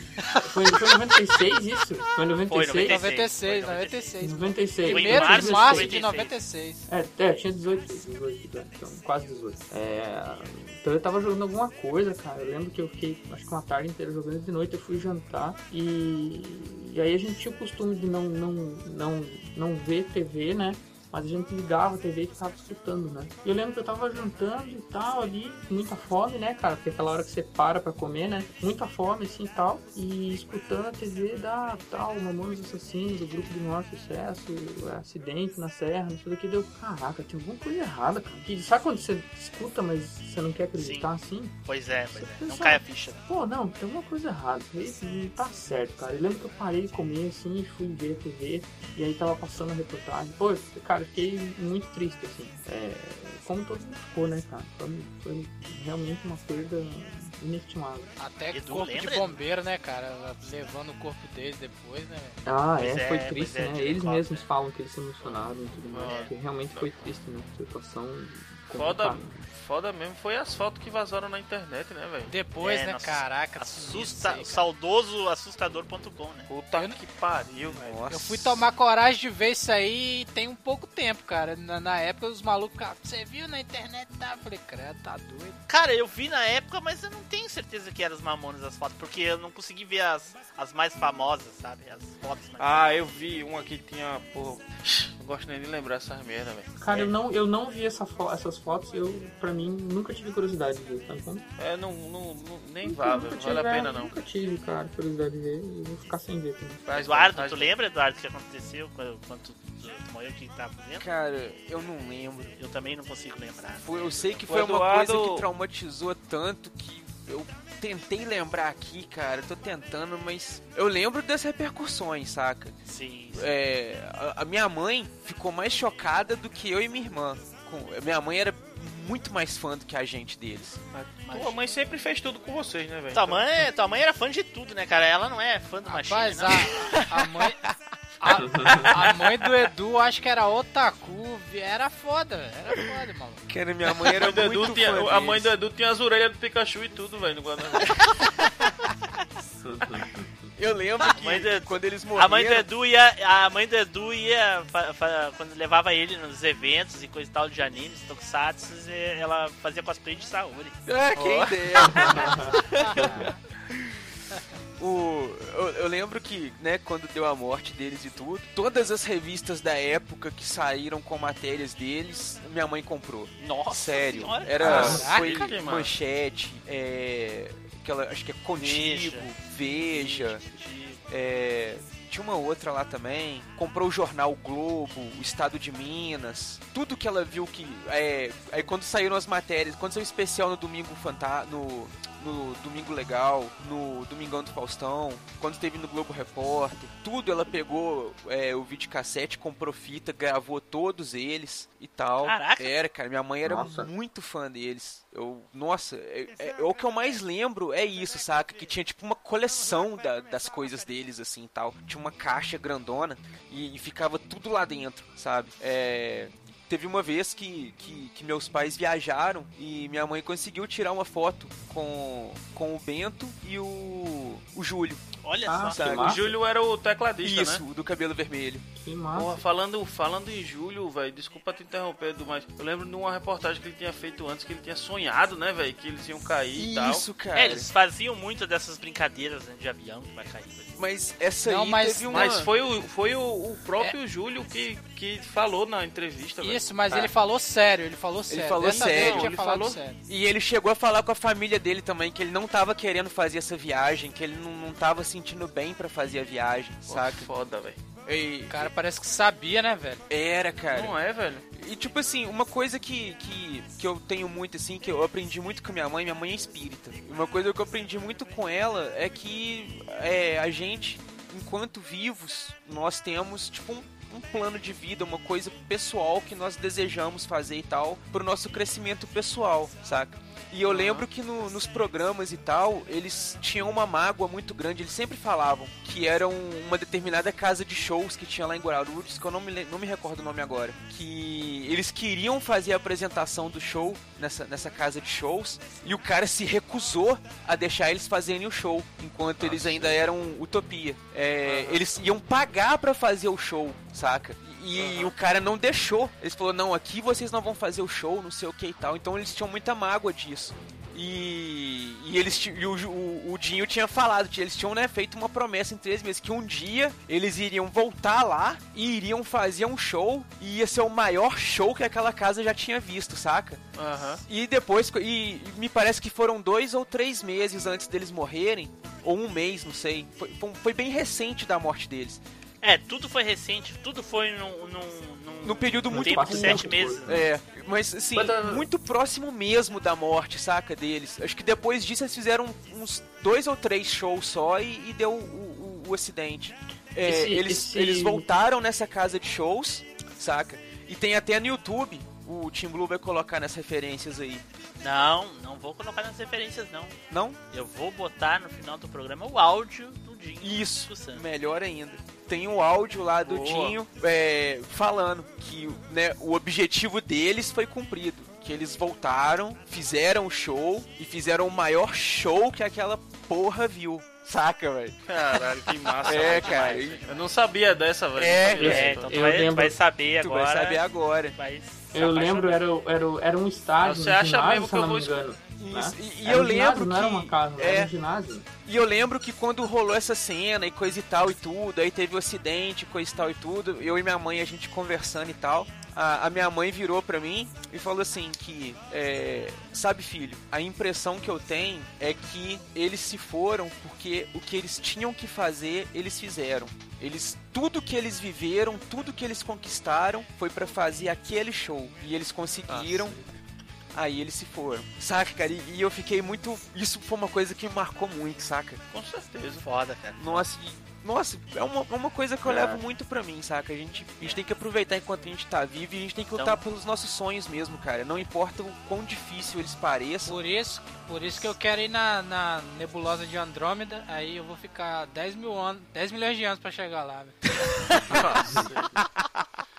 Foi, foi em 96 isso? Foi em 96? Foi, 96, 96. 96. Primeiro março de março de 96. 96. É, é, tinha 18, 18 anos, então, quase 18. É, então eu tava jogando alguma coisa, cara. Eu lembro que eu fiquei, acho que uma tarde inteira jogando de noite, eu fui jantar e, e aí a gente tinha o costume de não, não, não, não ver TV, né? Mas a gente ligava a TV e ficava escutando, né? E eu lembro que eu tava jantando e tal ali, muita fome, né, cara? Porque aquela hora que você para pra comer, né? Muita fome, assim e tal. E escutando a TV da tal, Mamonas Assassinos, o grupo de maior sucesso, acidente na serra, não sei o que. Deu, caraca, tinha alguma coisa errada, cara. Que, sabe quando você escuta, mas você não quer acreditar assim? Pois é, pois é. Não Pessoal, cai a ficha. Pô, não, tem alguma coisa errada. Isso não tá certo, cara. Eu lembro que eu parei de comer assim e fui ver a TV. E aí tava passando a reportagem. Pô, cara, fiquei muito triste, assim. É, como todo mundo ficou, né, cara? Foi, foi realmente uma perda inestimável. Até Edu, corpo de lembra? bombeiro, né, cara? Levando o corpo deles depois, né? Ah, é, é, foi triste, é, né? de Eles mesmos falam que eles se emocionaram e tudo mais. É. Porque realmente foi triste, né? Situação Foda, foda mesmo foi as fotos que vazaram na internet, né, velho? Depois, É, né? nossa, Caraca, Assusta, aí, cara. saudoso assustador.com, né? Puta que pariu, velho. Eu fui tomar coragem de ver isso aí tem um pouco tempo, cara. Na, na época os malucos ficavam, você viu na internet? Tá? Eu falei, credo, tá doido. Cara, eu vi na época, mas eu não tenho certeza que eram os Mamonas as fotos, porque eu não consegui ver as, as mais famosas, sabe? As fotos mais Ah, eu vi uma que tinha, pô, não gosto nem de lembrar essas merda, velho. Cara, eu não, eu não vi essa fo- essas fotos, eu, pra mim, nunca tive curiosidade de ver, sabe como? É, não, não, não- nem Nunca- nunca tive, vale a é, pena não. Nunca tive, cara, curiosidade de ver e vou ficar sem ver também. Faz Eduardo, faz- tu lembra, Eduardo, o que aconteceu quando, quando tu, tu, tu morreu, que tava fazendo? Cara, eu não lembro. Eu também não consigo lembrar. Foi- eu sei que O foi uma coisa que traumatizou tanto que eu tentei lembrar aqui, cara. Tô tentando, mas eu lembro das repercussões, saca? Sim, É, a, a minha mãe ficou mais chocada do que eu e minha irmã. Com- a minha mãe era muito mais fã do que a gente deles. Tua mãe sempre fez tudo com vocês, né, velho? Tua mãe, tua mãe era fã de tudo, né, cara? Ela não é fã do Machine, Rapaz, não. a, a mãe. A, a mãe do Edu, acho que era otaku, era foda, velho, era foda, maluco. Que era minha mãe era A mãe do Edu muito tinha- fã a mãe do. Edu tinha as orelhas do Pikachu e tudo, velho, no guarda-roupa. Eu lembro que mãe do- quando eles morreram... A mãe do Edu ia. A mãe do Edu ia. fa- fa- quando levava ele nos eventos e coisa e tal de animes, tokusatsu, ela fazia cosplay de Saori. Ah, quem Ó. dera. O, eu, eu lembro que, né, quando deu a morte deles e tudo, todas as revistas da época que saíram com matérias deles, minha mãe comprou. Nossa Sério. senhora. Era Caraca, foi manchete, é, aquela, acho que é Contigo, Veja, é, tinha uma outra lá também. Comprou o jornal o Globo, o Estado de Minas. Tudo que ela viu que. É, aí quando saíram as matérias, quando saiu o especial no Domingo Fanta no, no Domingo Legal, no Domingão do Faustão, quando teve no Globo Repórter, tudo ela pegou é, o videocassete, comprou fita, gravou todos eles e tal. Caraca. Era, cara, minha mãe era Nossa. muito fã deles. Eu, nossa, é, é- o que eu mais lembro é isso, saca? Que tinha tipo uma coleção da- das coisas deles, assim e tal. Tinha uma caixa grandona e, e ficava tudo lá dentro, sabe? É. Teve uma vez que, que, que meus pais viajaram e minha mãe conseguiu tirar uma foto com, com o Bento e o, o Júlio. Olha Ah, só. que O. Júlio era o tecladista, Isso, né? o do cabelo vermelho. Que massa. Porra, falando, falando em Júlio, velho, desculpa te interromper, Edu, mas eu lembro de uma reportagem que ele tinha feito antes, que ele tinha sonhado, né, velho, que eles iam cair e tal. Isso, cara. É, eles faziam muito dessas brincadeiras né, de avião que vai cair. vai- Mas essa Não, aí mas- teve uma... Mas foi o, foi o, o próprio Júlio que, que falou na entrevista, velho. Isso, mas Ah. ele falou sério, ele falou sério. falou Dessa vez sério, ele ele falou- sério. E ele chegou a falar com a família dele também que ele não tava querendo fazer essa viagem, que ele não, não tava sentindo bem pra fazer a viagem, Pô, saca? Foda, velho. E- O cara parece que sabia, né, velho? Era, cara. Não é, velho? E tipo assim, uma coisa que, que, que eu tenho muito assim, que eu aprendi muito com minha mãe, minha mãe é espírita. E Uma coisa que eu aprendi muito com ela é que é, a gente, enquanto vivos, nós temos tipo um plano de vida, uma coisa pessoal que nós desejamos fazer e tal, pro nosso crescimento pessoal, saca? E eu lembro que no- nos programas e tal, eles tinham uma mágoa muito grande. Eles sempre falavam que era um- uma determinada casa de shows que tinha lá em Guarulhos, que eu não me, não me recordo o nome agora. Que eles queriam fazer a apresentação do show nessa, nessa casa de shows e o cara se recusou a deixar eles fazerem o show enquanto eles ainda eram utopia. É, Eles iam pagar pra fazer o show, saca? E o cara não deixou. Eles falou: "Não, aqui vocês não vão fazer o show, não sei o que e tal". Então eles tinham muita mágoa disso. E, e eles e o, o, o Dinho tinha falado, que eles tinham né, feito uma promessa em três meses que um dia eles iriam voltar lá e iriam fazer um show e ia ser o maior show que aquela casa já tinha visto, saca? Aham. E depois, e, e me parece que foram dois ou três meses antes deles morrerem, ou um mês, não sei. Foi- foi bem recente da morte deles. É, tudo foi recente, tudo foi num. num, num Num período muito tempo de curto. sete meses. É, mas assim, Mas, ah, muito próximo mesmo da morte, saca, deles. Acho que depois disso eles fizeram uns dois ou três shows só e, e deu o, o- o acidente. É, Esse- eles, esse- eles voltaram nessa casa de shows, saca? E tem até no YouTube, o Tim Blue vai colocar nas referências aí. Não, não vou colocar nas referências, não. Não? Eu vou botar no final do programa o áudio do Dinho. Isso, melhor ainda. Tem o áudio lá do Boa. Dinho é, falando que né, o objetivo deles foi cumprido. Que eles voltaram, fizeram o show e fizeram o maior show que aquela porra viu. Saca, velho? Caralho, que massa. É, cara. demais. Eu não sabia dessa, velho. É, Não sabia É, então tu Eu vai, lembro- vai saber Tu agora. vai saber agora. vai Eu apaixonar. lembro, era, era, era um estádio, Você acha ginásio, mesmo que eu vou. Isso, né? E, e Era eu um ginásio, lembro não era que- uma casa, é, era um ginásio. E eu lembro que quando rolou essa cena e coisa e tal e tudo, aí teve o acidente, coisa e tal e tudo, eu e minha mãe, a gente conversando e tal, a, a minha mãe virou pra mim e falou assim que, é, sabe filho, a impressão que eu tenho é que eles se foram porque o que eles tinham que fazer, eles fizeram. Eles, tudo que eles viveram, tudo que eles conquistaram foi pra fazer aquele show. E eles conseguiram Aí eles se foram. Saca, cara? E, e eu fiquei muito. Isso foi uma coisa que me marcou muito, saca? Com certeza. Foda, cara. Nossa, e- nossa, é uma, é uma coisa que eu É. levo muito pra mim, saca? A gente, a gente tem que aproveitar enquanto a gente tá vivo e a gente tem que lutar Então- pelos nossos sonhos mesmo, cara. Não importa o quão difícil eles pareçam. Por isso, por isso que eu quero ir na, na nebulosa de Andrômeda, aí eu vou ficar 10 mil anos, 10 milhões de anos pra chegar lá, velho.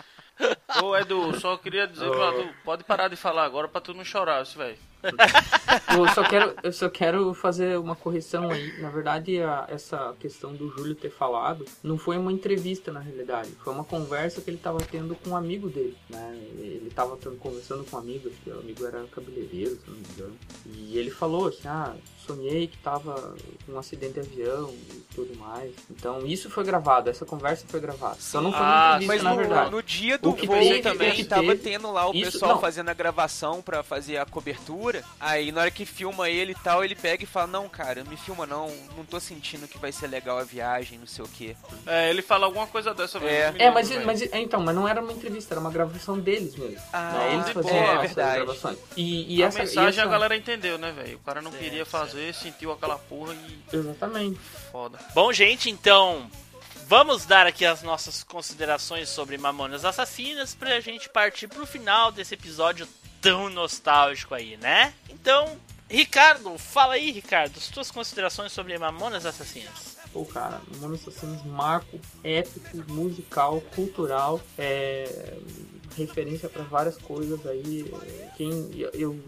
Ô, Edu, só queria dizer tu, pode parar de falar agora pra tu não chorar, isso, velho. Eu só quero, eu só quero fazer uma correção aí. Na verdade, a- essa questão do Júlio ter falado não foi uma entrevista na realidade. Foi uma conversa que ele estava tendo com um amigo dele, né? Ele estava conversando com um amigo, acho que o amigo era cabeleireiro, se não me engano. E ele falou assim: ah, sonhei que tava com um acidente de avião e tudo mais. Então isso foi gravado, essa conversa foi gravada. Só não foi uma Ah, entrevista mas na no, verdade. no dia do O que voo teve- também que tava teve- tendo lá o Isso- pessoal não. fazendo a gravação pra fazer a cobertura. Aí na hora que filma ele e tal, ele pega e fala: Não, cara, me filma não, não tô sentindo que vai ser legal a viagem, não sei o que. É, ele fala alguma coisa dessa, velho. É. É, mas, mas é, então, mas não era uma entrevista, era uma gravação deles mesmo. Ah, Né, Eles faziam é essas verdade. gravações. E, e a essa, mensagem e essa... a galera entendeu, né, velho? O cara não Certo, queria fazer, sentiu aquela porra e Exatamente. foda. Bom, gente, então vamos dar aqui as nossas considerações sobre Mamonas Assassinas pra gente partir pro final desse episódio tão nostálgico aí, né? Então, Ricardo, fala aí, Ricardo, as tuas considerações sobre Mamonas Assassinas. Pô, cara, Mamonas Assassinas, marco épico, musical, cultural, é, referência pra várias coisas aí. Quem eu, eu-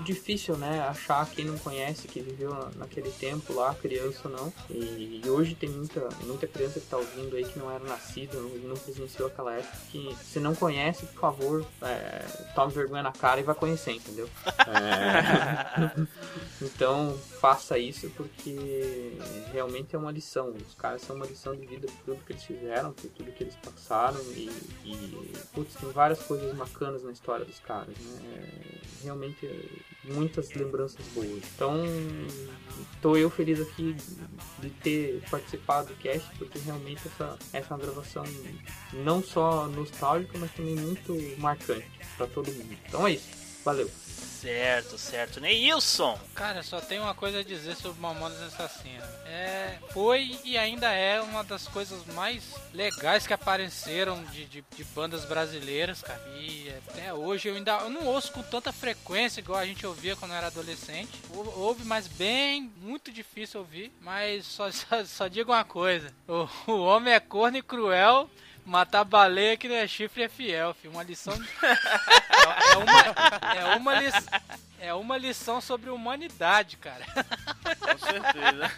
difícil, né, achar quem não conhece, que viveu na- naquele tempo lá, criança ou não. E, e hoje tem muita, muita criança que tá ouvindo aí que não era nascida, não, não presenciou aquela época. Que se não conhece, por favor, é, tome vergonha na cara e vai conhecer, entendeu? É, então faça isso porque realmente é uma lição. Os caras são uma lição de vida por tudo que eles fizeram, por tudo que eles passaram e, e putz, tem várias coisas bacanas na história dos caras, né? É, Realmente é, muitas lembranças boas. Então tô eu feliz aqui de ter participado do cast porque realmente essa, essa é uma gravação não só nostálgica, mas também muito marcante para todo mundo. Então é isso. Valeu. Certo, certo. Neilson. Cara, só tenho uma coisa a dizer sobre Mamonas Assassinas. É, foi e ainda é uma das coisas mais legais que apareceram de, de, de bandas brasileiras, cara. E até hoje eu ainda eu não ouço com tanta frequência igual a gente ouvia quando era adolescente. Ou- Ouve, mas bem, muito difícil ouvir. Mas só, só, só digo uma coisa: o, o homem é corno e cruel. Matar baleia que não é chifre é fiel, filho. Uma lição. É, é uma, é, uma lis- é uma lição sobre humanidade, cara. Com certeza.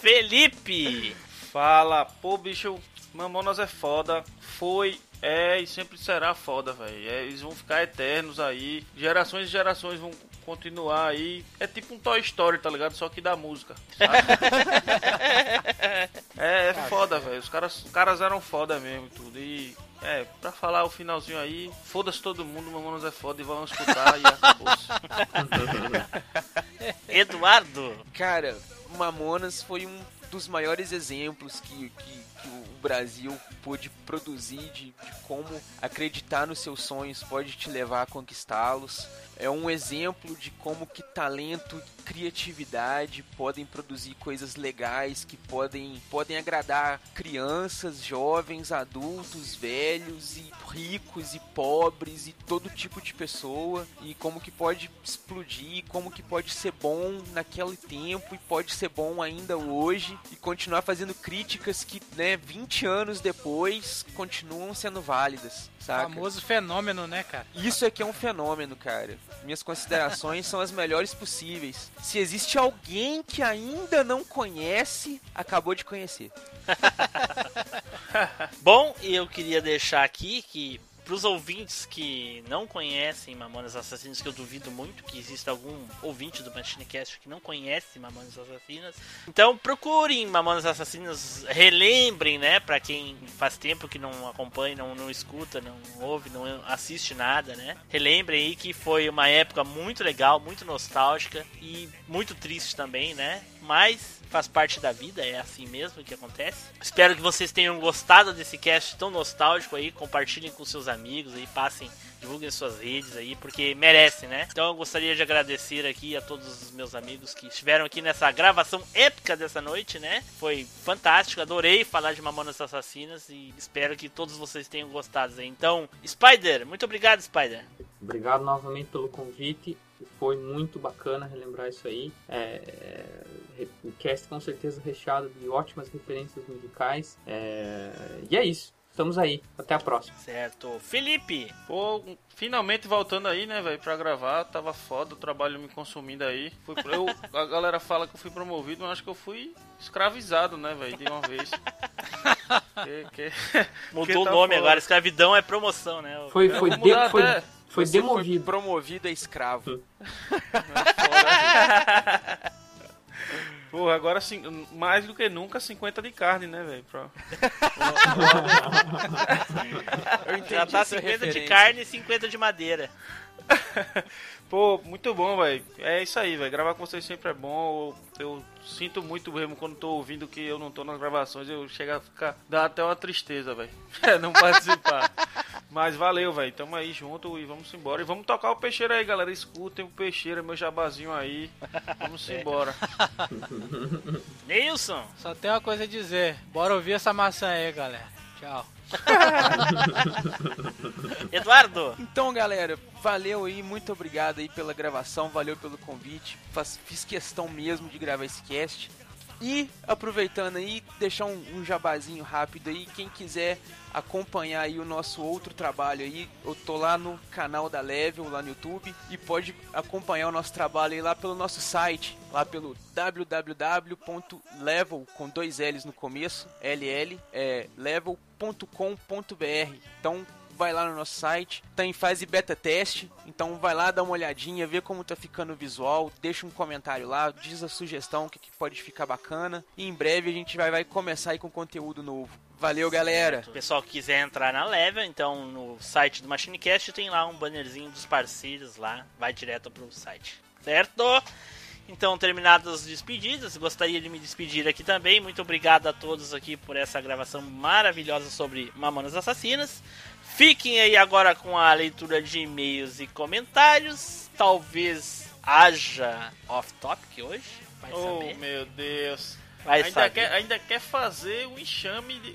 Felipe. Fala, pô, bicho, Mamonas é foda. Foi, é e sempre será foda, velho. eles vão ficar eternos aí. Gerações e gerações vão continuar aí. É tipo um Toy Story, tá ligado? Só que da música. sabe? é, é foda, velho. Os caras, os caras eram foda mesmo e tudo. E é, pra falar o finalzinho aí, foda-se todo mundo, Mamonas é foda e vão escutar e acabou-se. Eduardo. Cara, Mamonas foi um dos maiores exemplos que, que, que o Brasil pôde produzir de, de como acreditar nos seus sonhos pode te levar a conquistá-los. É um exemplo de como que talento e criatividade podem produzir coisas legais que podem, podem agradar crianças, jovens, adultos, velhos e ricos e pobres e todo tipo de pessoa e como que pode explodir, como que pode ser bom naquele tempo e pode ser bom ainda hoje e continuar fazendo críticas que, né, 20 anos depois continuam sendo válidas, saca? Famoso fenômeno, né, cara? Isso aqui é um fenômeno, cara. Minhas considerações são as melhores possíveis. Se existe alguém que ainda não conhece, acabou de conhecer. Bom, e eu queria deixar aqui que pros ouvintes que não conhecem Mamonas Assassinas, que eu duvido muito que exista algum ouvinte do Machinecast que não conhece Mamonas Assassinas. Então procurem Mamonas Assassinas, relembrem, né, Pra quem faz tempo que não acompanha, não, não escuta, não ouve, não assiste nada, né? Relembrem aí que foi uma época muito legal, muito nostálgica e muito triste também, né? Mas faz parte da vida, é assim mesmo que acontece. Espero que vocês tenham gostado desse cast tão nostálgico aí, compartilhem com seus amigos aí, passem, divulguem suas redes aí, porque merecem, né? Então eu gostaria de agradecer aqui a todos os meus amigos que estiveram aqui nessa gravação épica dessa noite, né? Foi fantástico, adorei falar de Mamonas Assassinas e espero que todos vocês tenham gostado aí. Então, Spider, muito obrigado, Spider. Obrigado novamente pelo convite. Foi muito bacana relembrar isso aí. É, é, o cast com certeza recheado de ótimas referências musicais. É, e é isso. Estamos aí. Até a próxima. Certo. Felipe! Pô, finalmente voltando aí, né, velho, pra gravar. Tava foda, o trabalho me consumindo aí. Fui, eu, a galera fala que eu fui promovido, mas acho que eu fui escravizado, né, velho, de uma vez. Que- que- Mudou o tá nome foda. agora, escravidão é promoção, né? Foi, foi, de- foi, foi Você demovido. Foi promovido a escravo. Porra, agora sim, mais do que nunca 50 de carne, né, velho? Pra... Eu entendi Já tá essa 50 de carne e 50 de madeira. Pô, muito bom, velho. É isso aí, velho. Gravar com vocês sempre é bom. Eu, eu sinto muito mesmo quando tô ouvindo que eu não tô nas gravações. Eu chego a ficar. dá até uma tristeza, velho. É, não participar. Mas valeu, velho. Tamo aí junto e vamos embora. E vamos tocar o peixeiro aí, galera. Escutem o peixeiro, meu jabazinho aí. Vamos embora. Nilson! Só tem uma coisa a dizer. Bora ouvir essa maçã aí, galera. Tchau. Eduardo! Então, galera, valeu aí, muito obrigado aí pela gravação, valeu pelo convite. Faz- fiz questão mesmo de gravar esse cast. E aproveitando aí, deixar um, um jabazinho rápido aí, quem quiser acompanhar aí o nosso outro trabalho aí, eu tô lá no canal da Level, lá no YouTube, e pode acompanhar o nosso trabalho aí lá pelo nosso site, lá pelo www.level, com dois L's no começo, LL, é level.com.br. Então vai lá no nosso site, tá em fase beta teste, então vai lá dar uma olhadinha, ver como tá ficando o visual, deixa um comentário lá, diz a sugestão que, que pode ficar bacana e em breve a gente vai, vai começar aí com conteúdo novo. Valeu, galera! Se o pessoal quiser entrar na Level, então no site do MachineCast tem lá um bannerzinho dos parceiros lá, vai direto pro site, certo? Então, terminadas as despedidas, gostaria de me despedir aqui também. Muito obrigado a todos aqui por essa gravação maravilhosa sobre Mamonas Assassinas. Fiquem aí agora com a leitura de e-mails e comentários. Talvez haja off-topic hoje. Vai Oh, saber. meu Deus. Vai ainda, saber. quer, ainda quer fazer o enxame de.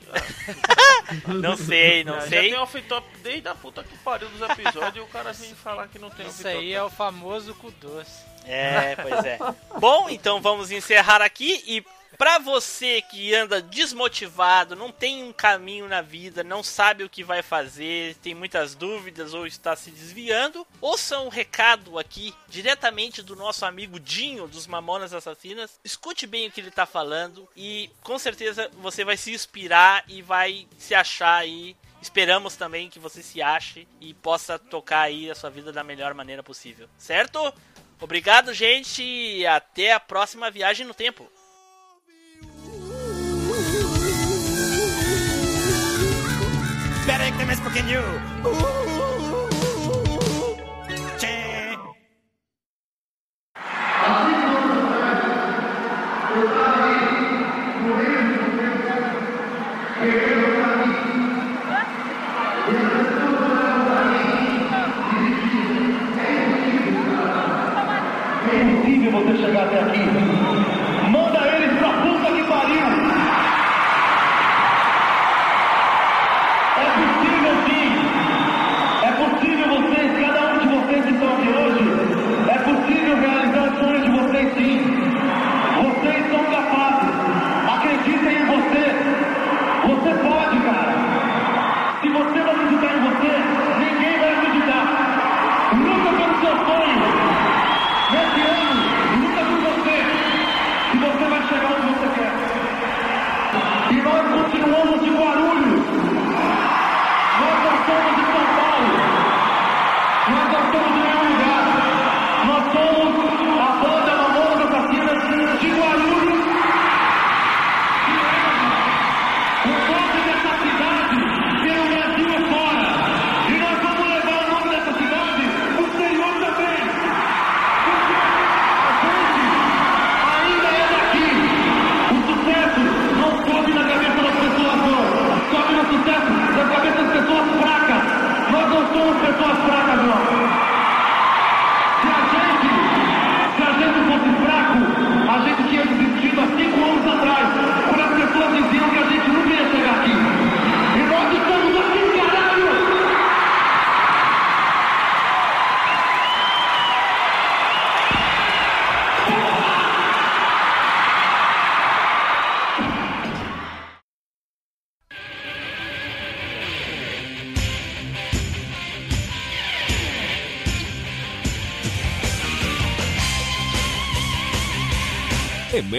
Não sei, não Já sei. tem off-top desde a puta que pariu dos episódios e o cara vem falar que não tem Isso off-top. aí é o famoso cu doce. É, pois é. Bom, então vamos encerrar aqui e pra você que anda desmotivado, não tem um caminho na vida, não sabe o que vai fazer, tem muitas dúvidas ou está se desviando, ouça um recado aqui diretamente do nosso amigo Dinho dos Mamonas Assassinas. Escute bem o que ele tá falando e com certeza você vai se inspirar e vai se achar aí Esperamos também que você se ache e possa tocar aí a sua vida da melhor maneira possível, certo? Obrigado, gente, e até a próxima viagem no tempo. Espera aí que tem mais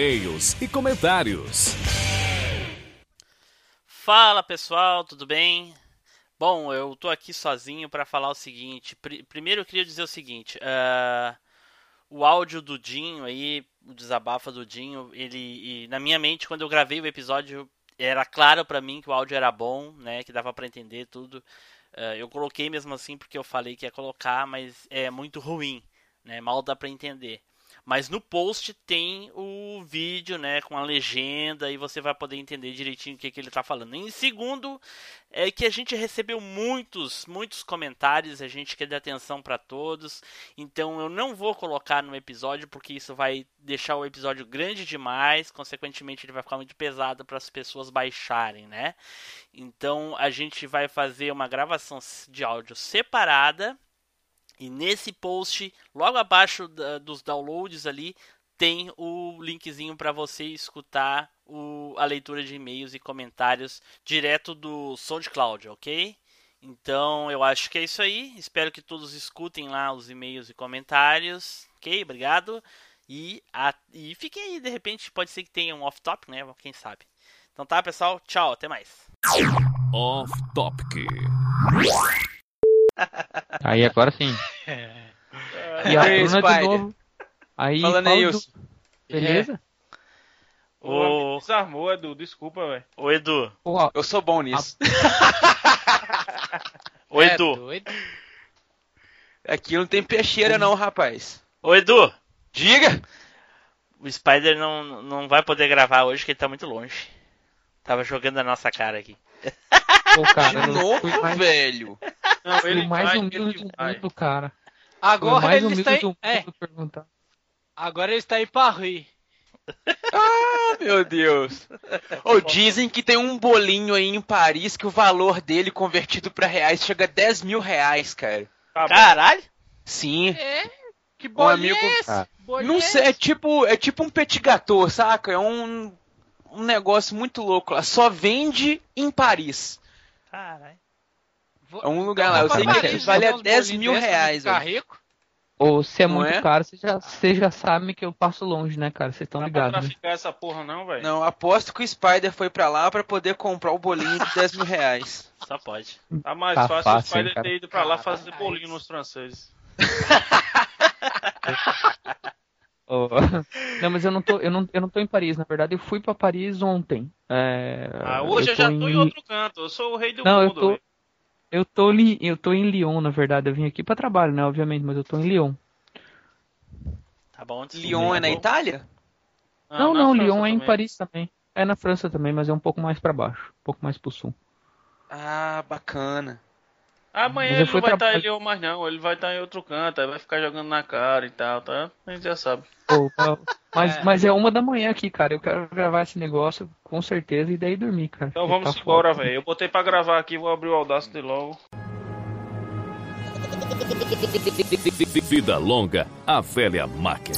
E-mails e comentários. Fala pessoal, tudo bem? Bom, eu tô aqui sozinho para falar o seguinte. Pri- primeiro eu queria dizer o seguinte: ah, o áudio do Dinho aí, o desabafo do Dinho, ele, na minha mente quando eu gravei o episódio era claro para mim que o áudio era bom, né? Que dava para entender tudo. Ah, eu coloquei mesmo assim porque eu falei que ia colocar, mas é muito ruim, né? Mal dá para entender. Mas no post tem o vídeo, né, com a legenda e você vai poder entender direitinho o que, que ele está falando. Em segundo, é que a gente recebeu muitos, muitos comentários, a gente quer dar atenção para todos. Então eu não vou colocar no episódio porque isso vai deixar o episódio grande demais, consequentemente ele vai ficar muito pesado para as pessoas baixarem, né? Então a gente vai fazer uma gravação de áudio separada e nesse post, logo abaixo da- dos downloads ali, tem o linkzinho para você escutar o- a leitura de e-mails e comentários direto do SoundCloud, ok? Então eu acho que é isso aí. Espero que todos escutem lá os e-mails e comentários, ok? Obrigado. E, a- e fiquem aí, de repente pode ser que tenha um off-top, né? Quem sabe. Então tá, pessoal. Tchau, até mais. Off Topic. Aí agora sim. E a Aí, Bruna de Spider. novo. Aí, Falando fala aí, do- Wilson. Beleza? Ô, desarmou, Edu. Desculpa, velho. Ô, Edu. Porra, Eu sou bom nisso. Ô, É Edu. doido? Aqui não tem peixeira não, rapaz. Ô, Edu. Diga! O Spider não, não vai poder gravar hoje porque ele tá muito longe. Tava jogando a nossa cara aqui. Pô, cara, De novo, fui mais, velho. Não, fui ele mais vai, humilde ele do vai. mundo, cara. Agora mais ele está em... do mundo É, perguntar. agora ele está em Paris. Ah, meu Deus. Ô, dizem que tem um bolinho aí em Paris que o valor dele convertido pra reais chega a 10 mil reais, cara. Tá. Caralho! Sim. É? Que Um bolinho amigo- é esse? Ah. Bolinho Não é sei, é tipo, é tipo um petit gâteau, saca? É um, um negócio muito louco lá. Só vende em Paris. Caralho. Vou- É um lugar lá. vou Eu sei que Paris, vale a uns 10 bolinhos mil reais, ficar velho. rico. Ou se é Não muito é? caro, vocês já, vocês já sabem que eu passo longe, né, cara? Vocês estão Não dá pra ligados, né? traficar essa porra não, velho. Não, aposto que o Spider foi pra lá pra poder comprar o bolinho de 10 mil reais. Só pode. Tá mais Tá fácil, fácil, o Spider cara? ter ido pra lá fazer bolinho nos franceses. Ô, Não, mas eu não, tô, eu, não, eu não tô em Paris, na verdade. Eu fui pra Paris ontem. É, Ah, hoje eu, tô já tô em Li- outro canto. Eu sou o rei do Não, eu mundo. tô, velho. eu, tô li, eu tô em Lyon, na verdade. Eu vim aqui pra trabalho, né, obviamente, mas eu tô em Lyon. Tá bom? antes Lyon é na do- Itália? Ah, não, não, Lyon é em também. Paris também. É na França também, mas é um pouco mais pra baixo. Um pouco mais pro sul. Ah, bacana. Amanhã ele não vai estar traba- em Lyon mais não. Ele vai estar em outro canto. Vai ficar jogando na cara e tal, tá? A gente já sabe. Pô, mas- mas, É. mas é uma da manhã aqui, cara. Eu quero gravar esse negócio com certeza e daí dormir, cara. Então vamos tá embora, velho. Eu botei pra gravar aqui, vou abrir o Audacity logo. Vida longa, a velha máquina.